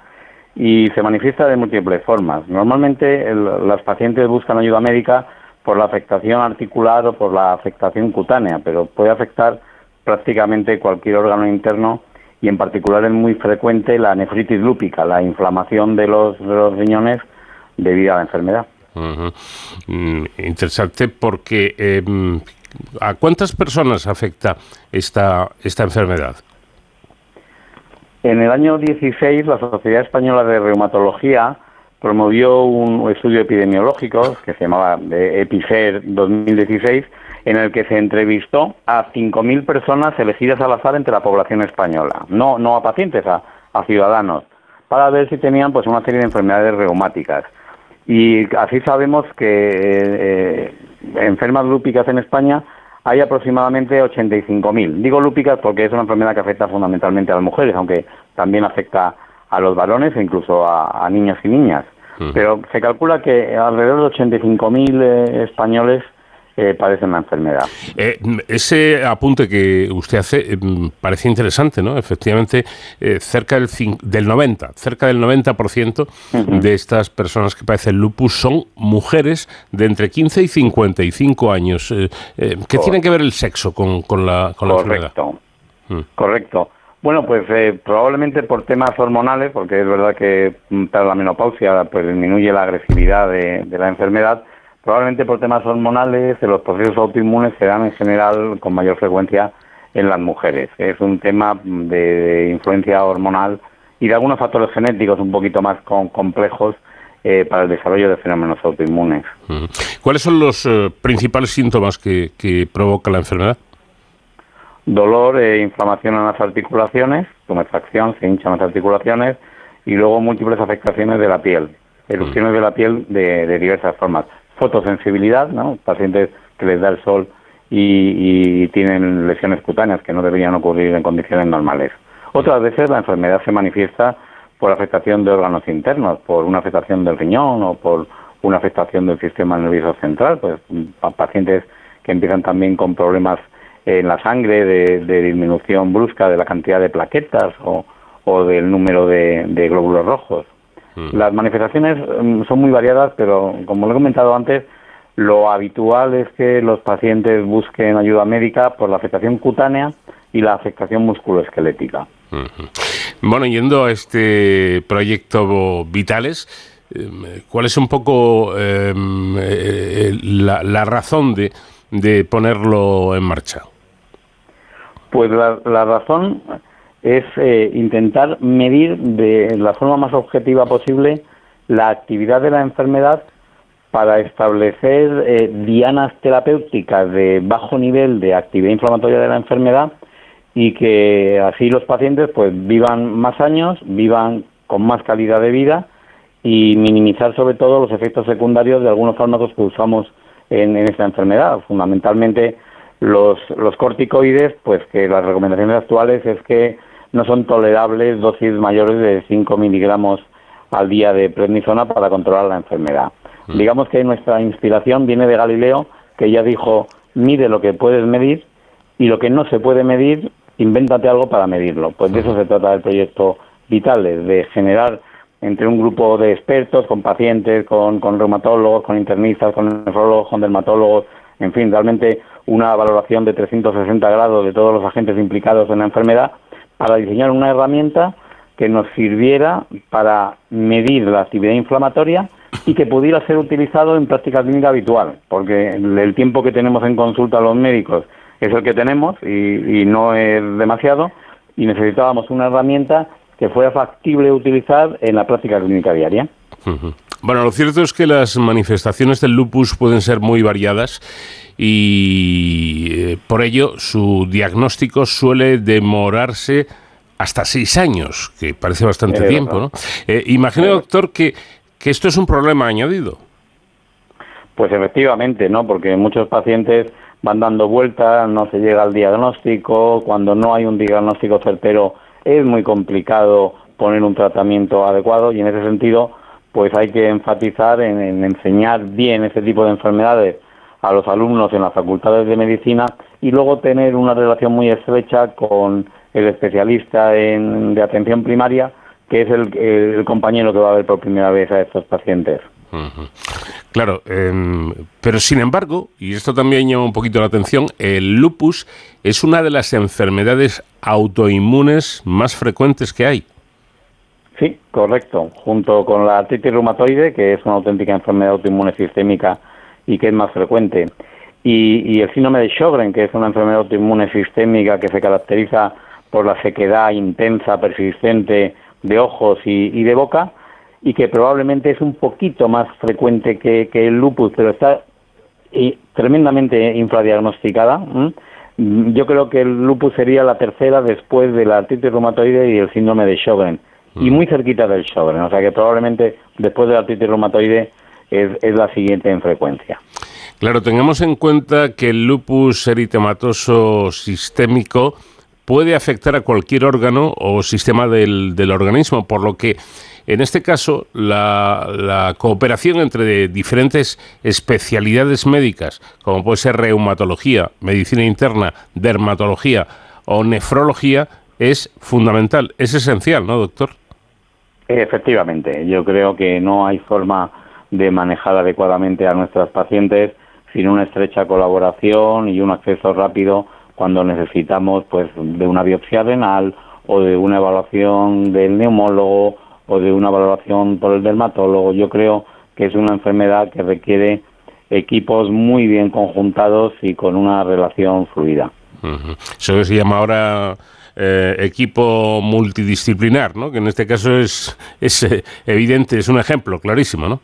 y se manifiesta de múltiples formas. Normalmente las pacientes buscan ayuda médica por la afectación articular o por la afectación cutánea, pero puede afectar prácticamente cualquier órgano interno y en particular es muy frecuente la nefritis lúpica, la inflamación de los, de los riñones debido a la enfermedad. Mm, interesante porque mm, ¿a cuántas personas afecta esta, esta enfermedad? En el año 16, la Sociedad Española de Reumatología promovió un estudio epidemiológico que se llamaba eh, EPICER 2016, en el que se entrevistó a 5.000 personas elegidas al azar entre la población española, no, no a pacientes, a, a ciudadanos, para ver si tenían pues una serie de enfermedades reumáticas. Y así sabemos que eh, enfermas lúpicas en España hay aproximadamente 85.000. Digo lúpicas porque es una enfermedad que afecta fundamentalmente a las mujeres, aunque también afecta a los varones e incluso a, a niños y niñas. Pero se calcula que alrededor de 85.000 eh, españoles eh, padecen la enfermedad. Eh, mm, ese apunte que usted hace eh, mm, parece interesante, ¿no? Efectivamente, eh, cerca del, del 90, cerca del 90% de estas personas que padecen lupus son mujeres de entre 15 y 55 años. Eh, ¿Qué tiene que ver el sexo con, con la, con la enfermedad? Correcto. Correcto. Bueno, pues probablemente por temas hormonales, porque es verdad que mm, tras la menopausia pues disminuye la agresividad de, de la enfermedad, probablemente por temas hormonales eh, los procesos autoinmunes se dan en general con mayor frecuencia en las mujeres. Es un tema de, influencia hormonal y de algunos factores genéticos un poquito más con- complejos eh, para el desarrollo de fenómenos autoinmunes. ¿Cuáles son los eh, principales síntomas que, que provoca la enfermedad? dolor e inflamación en las articulaciones, tumefacción, se hinchan las articulaciones y luego múltiples afectaciones de la piel, erupciones de la piel de, de diversas formas. Fotosensibilidad, ¿no? Pacientes que les da el sol y, tienen lesiones cutáneas que no deberían ocurrir en condiciones normales. Otras veces la enfermedad se manifiesta por afectación de órganos internos, por una afectación del riñón o por una afectación del sistema nervioso central, pues pa- pacientes que empiezan también con problemas en la sangre de, de disminución brusca de la cantidad de plaquetas o, o del número de, de glóbulos rojos. Las manifestaciones mm, son muy variadas, pero como lo he comentado antes, lo habitual es que los pacientes busquen ayuda médica por la afectación cutánea y la afectación musculoesquelética. Bueno, yendo a este proyecto Vitales, eh, ¿cuál es un poco eh, eh, la, la razón de, de ponerlo en marcha? Pues la, la razón es eh, intentar medir de la forma más objetiva posible la actividad de la enfermedad para establecer eh, dianas terapéuticas de bajo nivel de actividad inflamatoria de la enfermedad y que así los pacientes pues vivan más años, vivan con más calidad de vida y minimizar sobre todo los efectos secundarios de algunos fármacos que usamos en, en esta enfermedad. Fundamentalmente los, los corticoides, pues que las recomendaciones actuales es que no son tolerables dosis mayores de 5 miligramos al día de prednisona para controlar la enfermedad. Digamos que nuestra inspiración viene de Galileo, que ya dijo, mide lo que puedes medir y lo que no se puede medir, invéntate algo para medirlo. Pues de eso se trata el proyecto Vitales, de generar entre un grupo de expertos, con pacientes, con, con reumatólogos, con internistas, con nefrólogos, con dermatólogos, en fin, realmente una valoración de 360 grados de todos los agentes implicados en la enfermedad para diseñar una herramienta que nos sirviera para medir la actividad inflamatoria y que pudiera ser utilizado en práctica clínica habitual, porque el tiempo que tenemos en consulta los médicos es el que tenemos y, no es demasiado, y necesitábamos una herramienta que fuera factible utilizar en la práctica clínica diaria. Bueno, lo cierto es que las manifestaciones del lupus pueden ser muy variadas y eh, por ello su diagnóstico suele demorarse hasta seis años, que parece bastante Eh, tiempo, ¿no? Eh, imagino, doctor, que, que esto es un problema añadido. Pues efectivamente, ¿no? Porque muchos pacientes van dando vueltas, no se llega al diagnóstico, cuando no hay un diagnóstico certero es muy complicado poner un tratamiento adecuado y en ese sentido pues hay que enfatizar en, en enseñar bien ese tipo de enfermedades a los alumnos en las facultades de medicina y luego tener una relación muy estrecha con el especialista en- de atención primaria que es el, compañero que va a ver por primera vez a estos pacientes. Claro, em, pero sin embargo, y esto también llama un poquito la atención, el lupus es una de las enfermedades autoinmunes más frecuentes que hay. Sí, correcto. Junto con la artritis reumatoide, que es una auténtica enfermedad autoinmune sistémica y que es más frecuente, y, y el síndrome de Sjögren, que es una enfermedad autoinmune sistémica que se caracteriza por la sequedad intensa, persistente de ojos y, y de boca, y que probablemente es un poquito más frecuente que, que el lupus, pero está y tremendamente infradiagnosticada. Yo creo que el lupus sería la tercera después de la artritis reumatoide y el síndrome de Sjögren. Y muy cerquita del Sjögren. O sea que probablemente después de la artritis reumatoide es, es la siguiente en frecuencia. Claro, tengamos en cuenta que el lupus eritematoso sistémico puede afectar a cualquier órgano o sistema del, del organismo, por lo que en este caso la, la cooperación entre diferentes especialidades médicas, como puede ser reumatología, medicina interna, dermatología o nefrología, es fundamental, es esencial, ¿no, doctor? Efectivamente, yo creo que no hay forma de manejar adecuadamente a nuestras pacientes sin una estrecha colaboración y un acceso rápido cuando necesitamos pues de una biopsia renal o de una evaluación del neumólogo o de una valoración por el dermatólogo. Yo creo que es una enfermedad que requiere equipos muy bien conjuntados y con una relación fluida. Ujú. Eso que se llama ahora eh, equipo multidisciplinar, ¿no? Que en este caso es, es eh, evidente, es un ejemplo clarísimo, ¿no?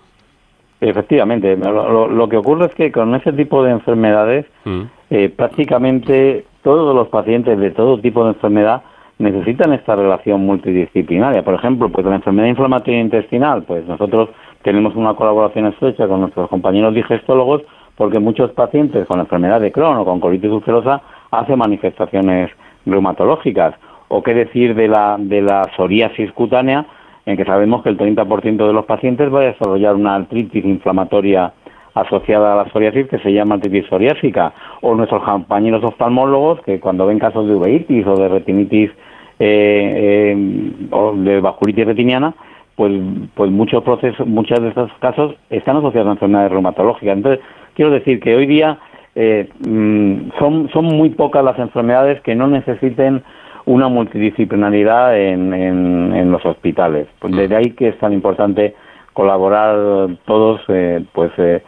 Efectivamente, lo, lo- lo que ocurre es que con ese tipo de enfermedades Mm. eh, prácticamente todos los pacientes de todo tipo de enfermedad necesitan esta relación multidisciplinaria. Por ejemplo, pues la enfermedad inflamatoria intestinal, pues nosotros tenemos una colaboración estrecha con nuestros compañeros digestólogos porque muchos pacientes con enfermedad de Crohn o con colitis ulcerosa hacen manifestaciones reumatológicas. O qué decir de la, de la psoriasis cutánea, en que sabemos que el 30% de los pacientes va a desarrollar una artritis inflamatoria asociada a la psoriasis que se llama artritis psoriásica, o nuestros compañeros oftalmólogos que cuando ven casos de uveitis o de retinitis eh, eh, o de vasculitis retiniana, pues, pues muchos procesos, muchos de estos casos están asociados a enfermedades reumatológicas. Entonces, quiero decir que hoy día eh, mm, son, son muy pocas las enfermedades que no necesiten una multidisciplinaridad en, en, en los hospitales. Pues desde ahí que es tan importante colaborar todos, eh, pues eh,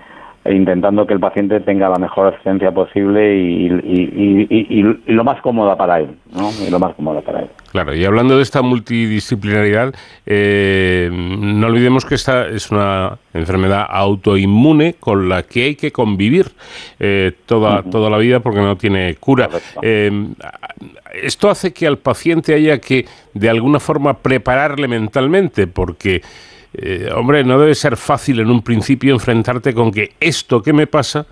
intentando que el paciente tenga la mejor asistencia posible y, y- y- y- lo más cómoda para él, ¿no? Y lo más cómoda para él. Claro, y hablando de esta multidisciplinaridad, eh, no olvidemos que esta es una enfermedad autoinmune con la que hay que convivir eh, toda, toda la vida porque no tiene cura. Eh, esto hace que al paciente haya que, de alguna forma, prepararle mentalmente, porque, eh, hombre, no debe ser fácil en un principio enfrentarte con que esto que me pasa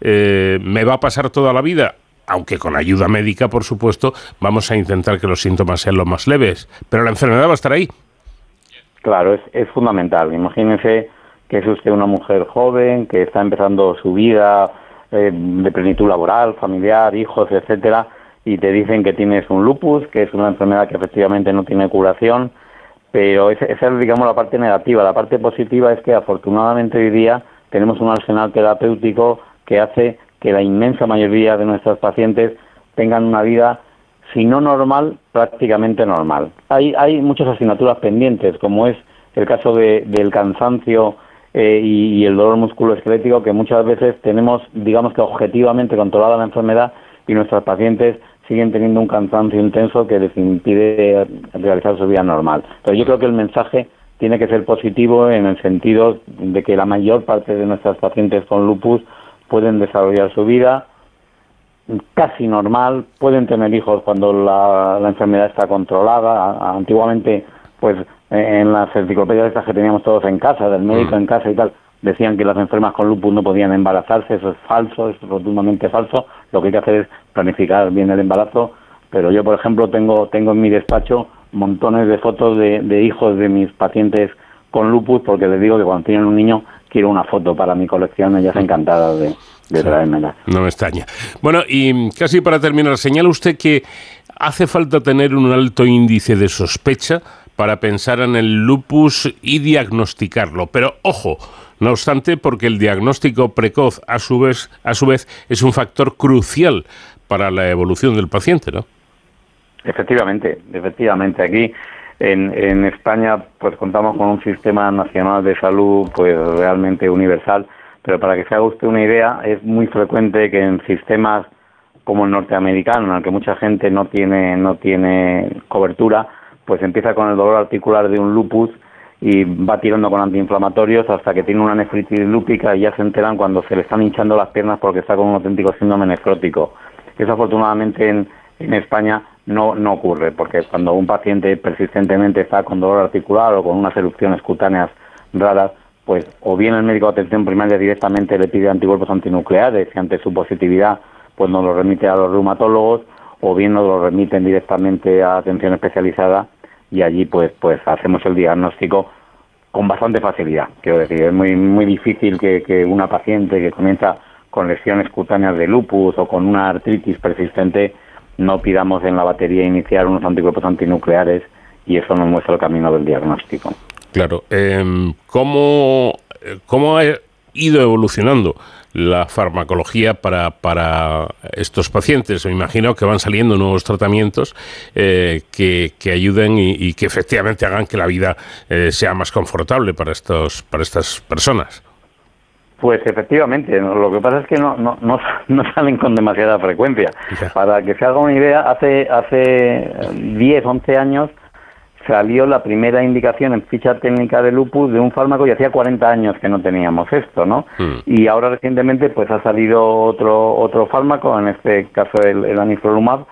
eh, me va a pasar toda la vida aunque con ayuda médica, por supuesto, vamos a intentar que los síntomas sean lo más leves, pero la enfermedad va a estar ahí. Claro, es, es fundamental. Imagínese que es usted una mujer joven, que está empezando su vida eh, de plenitud laboral, familiar, hijos, etcétera, y te dicen que tienes un lupus, que es una enfermedad que efectivamente no tiene curación, pero esa es, digamos, la parte negativa. La parte positiva es que afortunadamente hoy día tenemos un arsenal terapéutico que hace que la inmensa mayoría de nuestros pacientes tengan una vida, si no normal, prácticamente normal. Hay, hay muchas asignaturas pendientes, como es el caso de- del cansancio eh, y, y el dolor musculoesquelético, que muchas veces tenemos, digamos que objetivamente controlada la enfermedad y nuestros pacientes siguen teniendo un cansancio intenso que les impide realizar su vida normal. Pero yo creo que el mensaje tiene que ser positivo en el sentido de que la mayor parte de nuestros pacientes con lupus pueden desarrollar su vida casi normal, pueden tener hijos cuando la, la enfermedad está controlada. Antiguamente, pues en las enciclopedias estas que teníamos todos en casa, del médico en casa y tal, decían que las enfermas con lupus no podían embarazarse, eso es falso, es rotundamente falso. Lo que hay que hacer es planificar bien el embarazo, pero yo, por ejemplo, tengo, tengo en mi despacho montones de fotos de, de hijos de mis pacientes con lupus, porque les digo que cuando tienen un niño quiero una foto para mi colección, ellas encantadas de, de traérmela. No me extraña. Bueno, y casi para terminar, señala usted que hace falta tener un alto índice de sospecha para pensar en el lupus y diagnosticarlo. Pero ojo, no obstante, porque el diagnóstico precoz a su vez, a su vez es un factor crucial para la evolución del paciente, ¿no? Efectivamente, efectivamente. Aquí en, en España pues contamos con un sistema nacional de salud pues realmente universal, pero para que se haga usted una idea, es muy frecuente que en sistemas como el norteamericano, en el que mucha gente no tiene, no tiene cobertura, pues empieza con el dolor articular de un lupus y va tirando con antiinflamatorios hasta que tiene una nefritis lúpica y ya se enteran cuando se le están hinchando las piernas porque está con un auténtico síndrome nefrótico. Eso afortunadamente en, en España no, no ocurre, porque cuando un paciente persistentemente está con dolor articular o con unas erupciones cutáneas raras, pues o bien el médico de atención primaria directamente le pide anticuerpos antinucleares y ante su positividad pues nos lo remite a los reumatólogos o bien nos lo remiten directamente a atención especializada y allí pues pues hacemos el diagnóstico con bastante facilidad. Quiero decir, es muy muy difícil que, que una paciente que comienza con lesiones cutáneas de lupus o con una artritis persistente no pidamos en la batería iniciar unos anticuerpos antinucleares y eso nos muestra el camino del diagnóstico. Claro. em, ¿cómo, eh, ¿Cómo ha ido evolucionando la farmacología para, para estos pacientes? Me imagino que van saliendo nuevos tratamientos eh, que, que ayuden y, y que efectivamente hagan que la vida eh, sea más confortable para, estos, para estas personas. Pues efectivamente, lo que pasa es que no, no, no, no salen con demasiada frecuencia. Para que se haga una idea, hace, hace 10, 11 años salió la primera indicación en ficha técnica de lupus de un fármaco y hacía 40 años que no teníamos esto, ¿no? Y ahora recientemente pues ha salido otro otro fármaco, en este caso el, el anifrolumab,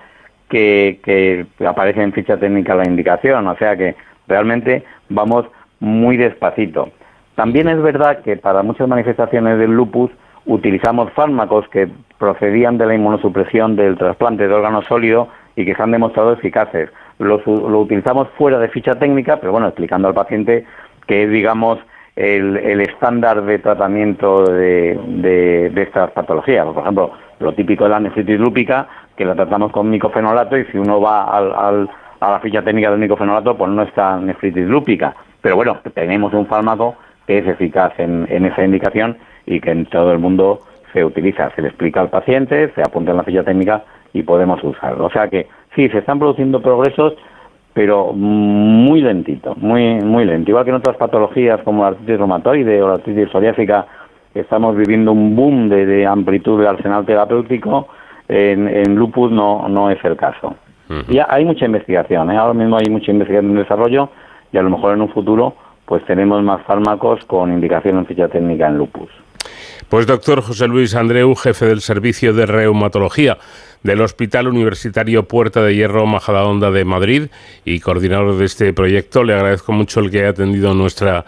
que, que aparece en ficha técnica la indicación, o sea que realmente vamos muy despacito. También es verdad que para muchas manifestaciones del lupus utilizamos fármacos que procedían de la inmunosupresión del trasplante de órgano sólido y que se han demostrado eficaces. Los u- lo utilizamos fuera de ficha técnica, pero bueno, explicando al paciente que es, digamos, el, estándar de tratamiento de, de- de estas patologías. Por ejemplo, lo típico de la nefritis lúpica, que la tratamos con micofenolato y si uno va al- al- a la ficha técnica del micofenolato, pues no está nefritis lúpica. Pero bueno, tenemos un fármaco que es eficaz en, en esa indicación y que en todo el mundo se utiliza. Se le explica al paciente, se apunta en la ficha técnica y podemos usarlo. O sea que sí, se están produciendo progresos, pero muy lentito, muy muy lento. Igual que en otras patologías como la artritis reumatoide o la artritis psoriásica, estamos viviendo un boom de, de amplitud del arsenal terapéutico, en, en lupus no, no es el caso. Y hay mucha investigación, ¿eh? ahora mismo hay mucha investigación en desarrollo y a lo mejor en un futuro pues tenemos más fármacos con indicación en ficha técnica en lupus. Pues doctor José Luis Andreu, jefe del Servicio de Reumatología del Hospital Universitario Puerta de Hierro Majadahonda de Madrid y coordinador de este proyecto, le agradezco mucho el que haya atendido nuestra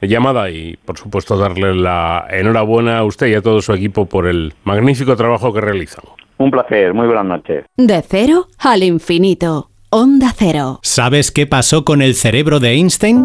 llamada y por supuesto darle la enhorabuena a usted y a todo su equipo por el magnífico trabajo que realizan. Un placer, muy buenas noches. De cero al infinito. Onda Cero. ¿Sabes qué pasó con el cerebro de Einstein?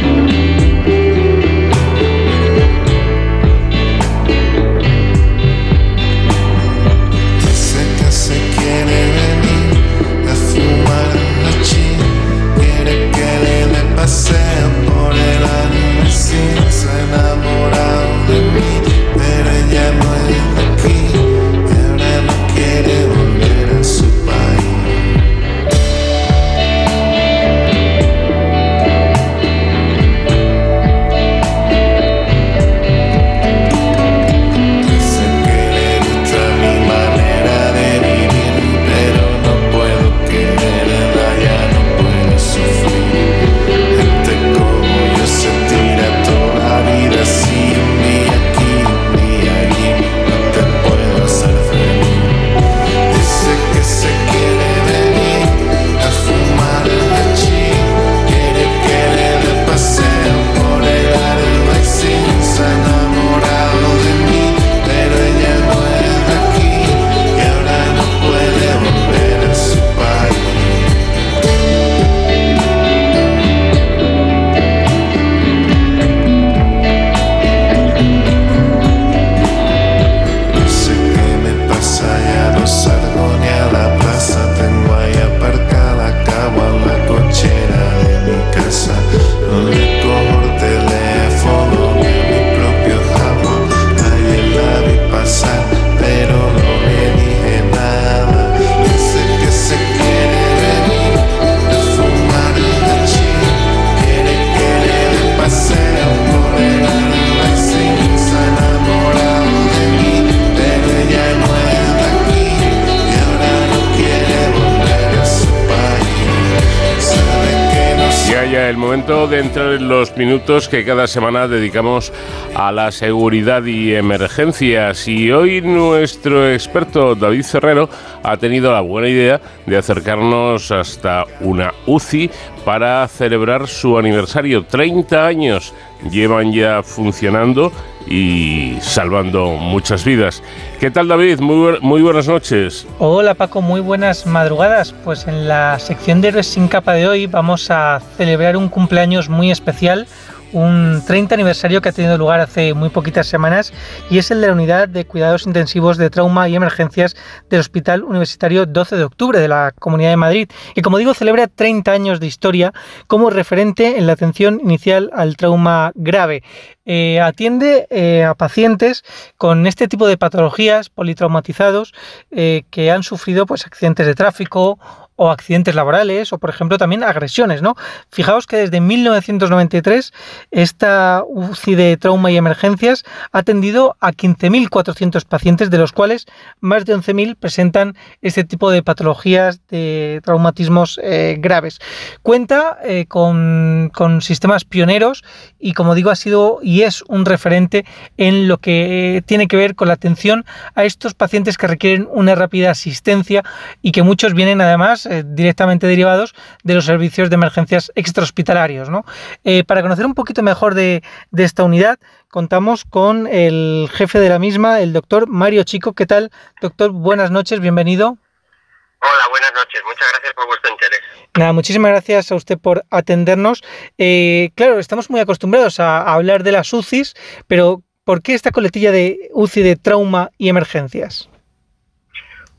Que cada semana dedicamos a la seguridad y emergencias. Y hoy nuestro experto David Ferrero ha tenido la buena idea de acercarnos hasta una UCI para celebrar su aniversario. 30 años llevan ya funcionando y salvando muchas vidas. ¿Qué tal David? Muy, muy buenas noches. Hola Paco, muy buenas madrugadas. Pues en la sección de Héroes sin capa de hoy vamos a celebrar un cumpleaños muy especial, un 30 aniversario que ha tenido lugar hace muy poquitas semanas y es el de la unidad de cuidados intensivos de trauma y emergencias del Hospital Universitario 12 de Octubre de la Comunidad de Madrid. Y como digo, celebra 30 años de historia como referente en la atención inicial al trauma grave. Eh, atiende eh, a pacientes con este tipo de patologías politraumatizados eh, que han sufrido pues, accidentes de tráfico o accidentes laborales o, por ejemplo, también agresiones, ¿no? Fijaos que desde 1993 esta UCI de trauma y emergencias ha atendido a 15.400 pacientes, de los cuales más de 11.000 presentan este tipo de patologías, de traumatismos eh, graves. Cuenta eh, con, con sistemas pioneros y, como digo, ha sido y es un referente en lo que eh, tiene que ver con la atención a estos pacientes que requieren una rápida asistencia y que muchos vienen además eh, directamente derivados de los servicios de emergencias extrahospitalarios. ¿no? Eh, para conocer un poquito mejor de, de esta unidad, contamos con el jefe de la misma, el doctor Mario Chico. ¿Qué tal, doctor? Buenas noches, bienvenido. Hola, buenas noches. Muchas gracias por vuestro interés. Nada, muchísimas gracias a usted por atendernos. Eh, claro, estamos muy acostumbrados a, a hablar de las UCIs, pero ¿por qué esta coletilla de UCI de trauma y emergencias?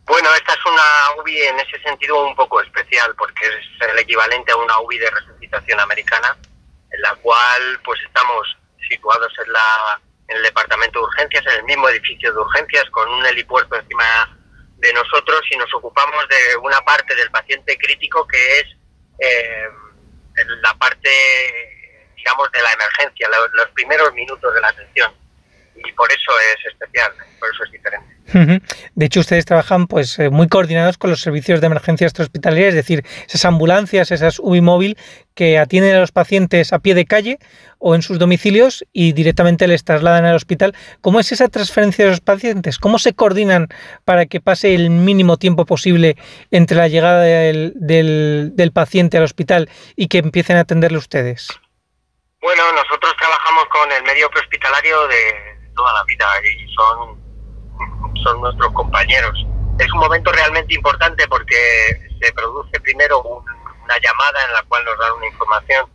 Bueno, esta es una UBI en ese sentido un poco especial porque es el equivalente a una UBI de resucitación americana, en la cual pues estamos situados en, la, en el departamento de urgencias, en el mismo edificio de urgencias, con un helipuerto encima de nosotros y nos ocupamos de una parte del paciente crítico que es eh, la parte, digamos, de la emergencia, lo- los primeros minutos de la atención. Y por eso es especial, por eso es diferente. De hecho, ustedes trabajan pues eh, muy coordinados con los servicios de emergencia extrahospitalaria, es decir, esas ambulancias, esas UBI móvil que atienden a los pacientes a pie de calle o en sus domicilios y directamente les trasladan al hospital. ¿Cómo es esa transferencia de los pacientes? ¿Cómo se coordinan para que pase el mínimo tiempo posible entre la llegada del, del- del paciente al hospital y que empiecen a atenderle ustedes? Bueno, nosotros trabajamos con el medio prehospitalario de toda la vida y son, son nuestros compañeros. Es un momento realmente importante porque se produce primero un- una llamada en la cual nos dan una información,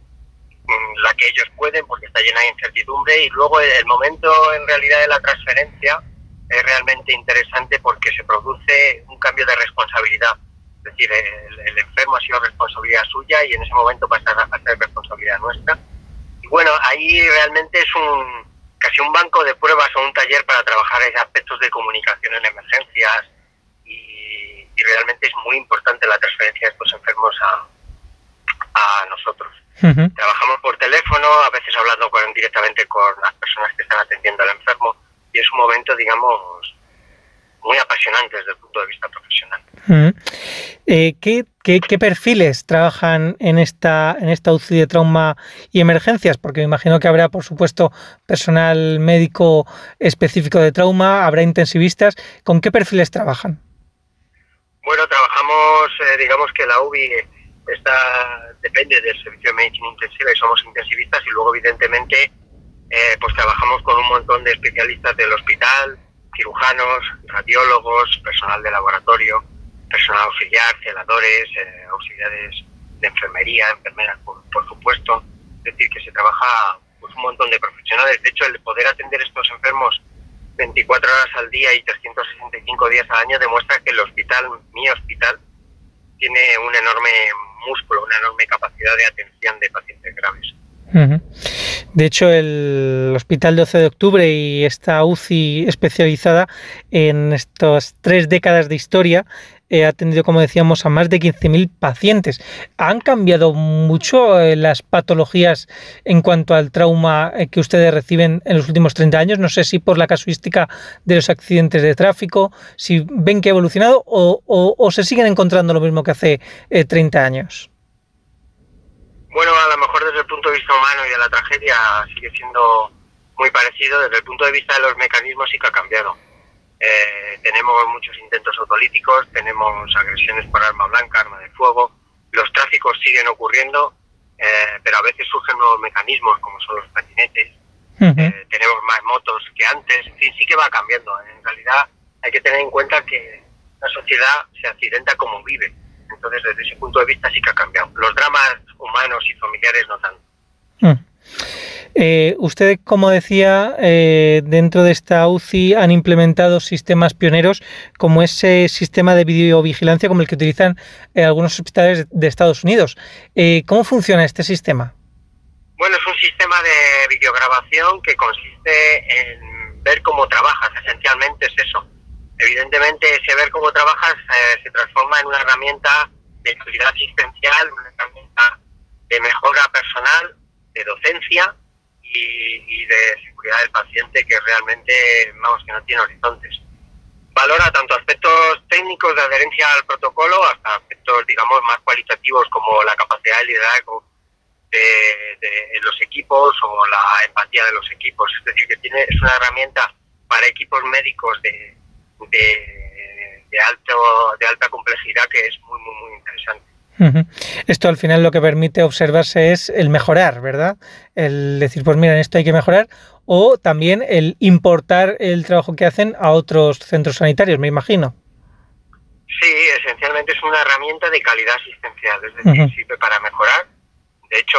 la que ellos pueden porque está llena de incertidumbre y luego el momento en realidad de la transferencia es realmente interesante porque se produce un cambio de responsabilidad. Es decir, el, el enfermo ha sido responsabilidad suya y en ese momento pasa a ser responsabilidad nuestra. Y bueno, ahí realmente es un casi un banco de pruebas o un taller para trabajar en aspectos de comunicación en emergencias y, y realmente es muy importante la transferencia de estos enfermos a, a nosotros. Trabajamos por teléfono, a veces hablando con, directamente con las personas que están atendiendo al enfermo y es un momento, digamos, muy apasionante desde el punto de vista profesional. Ujú. Eh, ¿qué, qué, qué perfiles trabajan en esta, en esta UCI de trauma y emergencias? Porque me imagino que habrá, por supuesto, personal médico específico de trauma, habrá intensivistas. ¿Con qué perfiles trabajan? Bueno, trabajamos, eh, digamos que la UBI está, depende del servicio de medicina intensiva y somos intensivistas y luego evidentemente eh, pues trabajamos con un montón de especialistas del hospital, cirujanos, radiólogos, personal de laboratorio, personal auxiliar, celadores, eh, auxiliares de enfermería, enfermeras por, por supuesto. Es decir, que se trabaja pues, un montón de profesionales. De hecho, el poder atender estos enfermos 24 horas al día y 365 días al año demuestra que el hospital, mi hospital, tiene un enorme músculo, una enorme capacidad de atención de pacientes graves. Ujú. De hecho, el Hospital 12 de Octubre y esta UCI especializada en estas tres décadas de historia eh, ha atendido, como decíamos, a más de 15.000 pacientes. ¿Han cambiado mucho eh, las patologías en cuanto al trauma eh, que ustedes reciben en los últimos 30 años? No sé si por la casuística de los accidentes de tráfico, si ven que ha evolucionado o, se siguen encontrando lo mismo que hace eh, 30 años. Bueno, a lo mejor desde el punto de vista humano y de la tragedia sigue siendo muy parecido. Desde el punto de vista de los mecanismos sí que ha cambiado. Eh, tenemos muchos intentos autolíticos, tenemos agresiones por arma blanca, arma de fuego. Los tráficos siguen ocurriendo, eh, pero a veces surgen nuevos mecanismos como son los patinetes. Eh, tenemos más motos que antes. En fin, sí que va cambiando. En realidad hay que tener en cuenta que la sociedad se accidenta como vive. Entonces, desde ese punto de vista sí que ha cambiado. Los dramas humanos y familiares no tanto. Eh, usted, como decía, eh, dentro de esta UCI han implementado sistemas pioneros como ese sistema de videovigilancia como el que utilizan eh, algunos hospitales de Estados Unidos. Eh, ¿Cómo funciona este sistema? Bueno, es un sistema de videograbación que consiste en ver cómo trabajas. Esencialmente es eso. Evidentemente, ese ver cómo trabajas eh, se transforma en una herramienta de calidad asistencial, una herramienta de mejora personal, de docencia y, y de seguridad del paciente que realmente, vamos, que no tiene horizontes. Valora tanto aspectos técnicos de adherencia al protocolo hasta aspectos, digamos, más cualitativos como la capacidad de liderazgo de, de los equipos o la empatía de los equipos. Es decir, que tiene, es una herramienta para equipos médicos de, de, de alto, de alta complejidad que es muy, muy, muy interesante. Esto al final lo que permite observarse es el mejorar, ¿verdad? El decir, pues mira, en esto hay que mejorar, o también el importar el trabajo que hacen a otros centros sanitarios, me imagino. Sí, esencialmente es una herramienta de calidad asistencial, es decir, Ujú. sirve para mejorar. De hecho,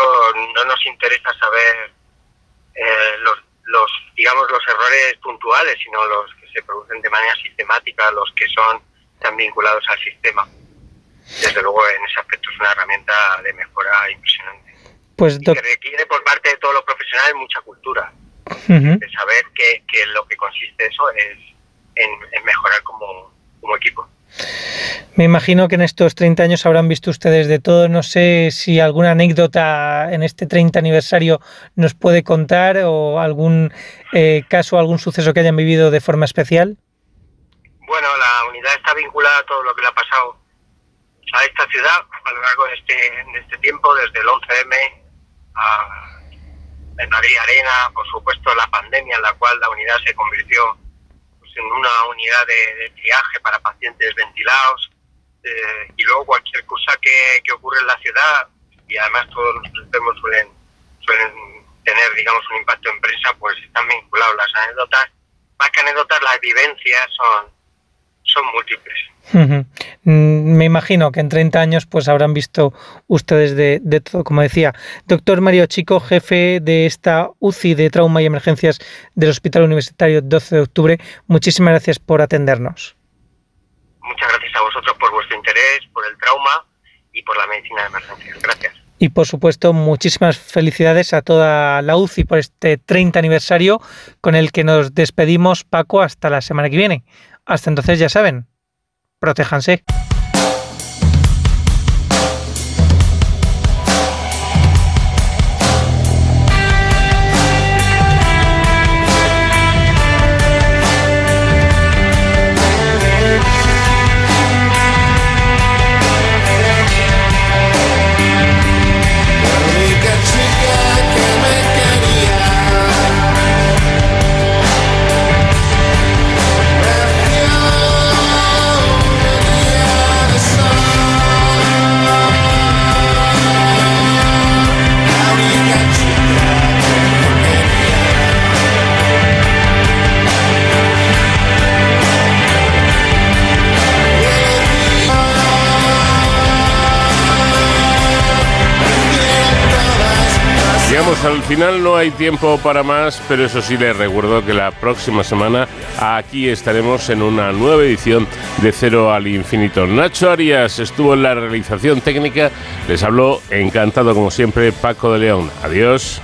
no nos interesa saber eh, los, los, digamos, los errores puntuales, sino los se producen de manera sistemática, los que son tan vinculados al sistema. Desde luego, en ese aspecto es una herramienta de mejora impresionante. Pues Y que requiere por parte de todos los profesionales mucha cultura, de saber que, que lo que consiste eso es en, en mejorar como, como equipo. Me imagino que en estos 30 años habrán visto ustedes de todo. No sé si alguna anécdota en este 30 aniversario nos puede contar o algún eh, caso, algún suceso que hayan vivido de forma especial. Bueno, la unidad está vinculada a todo lo que le ha pasado a esta ciudad a lo largo de este, este tiempo, desde el 11M a el Madrid Arena, por supuesto la pandemia en la cual la unidad se convirtió en una unidad de, triaje para pacientes ventilados eh, y luego cualquier cosa que, que ocurre en la ciudad y además todos los enfermos suelen, suelen tener digamos un impacto en prensa pues están vinculados las anécdotas más que anécdotas las vivencias son son múltiples. Mm, Me imagino que en 30 años pues habrán visto ustedes de, de todo, como decía. Doctor Mario Chico, jefe de esta UCI de Trauma y Emergencias del Hospital Universitario 12 de Octubre, muchísimas gracias por atendernos. muchas gracias a vosotros por vuestro interés por el trauma y por la medicina de emergencias gracias Y por supuesto, muchísimas felicidades a toda la UCI por este 30 aniversario con el que nos despedimos, Paco, hasta la semana que viene. Hasta entonces, ya saben, protéjanse. Final, no hay tiempo para más, pero eso sí les recuerdo que la próxima semana aquí estaremos en una nueva edición de Cero al Infinito. Nacho Arias estuvo en la realización técnica, les habló encantado como siempre Paco de León. Adiós.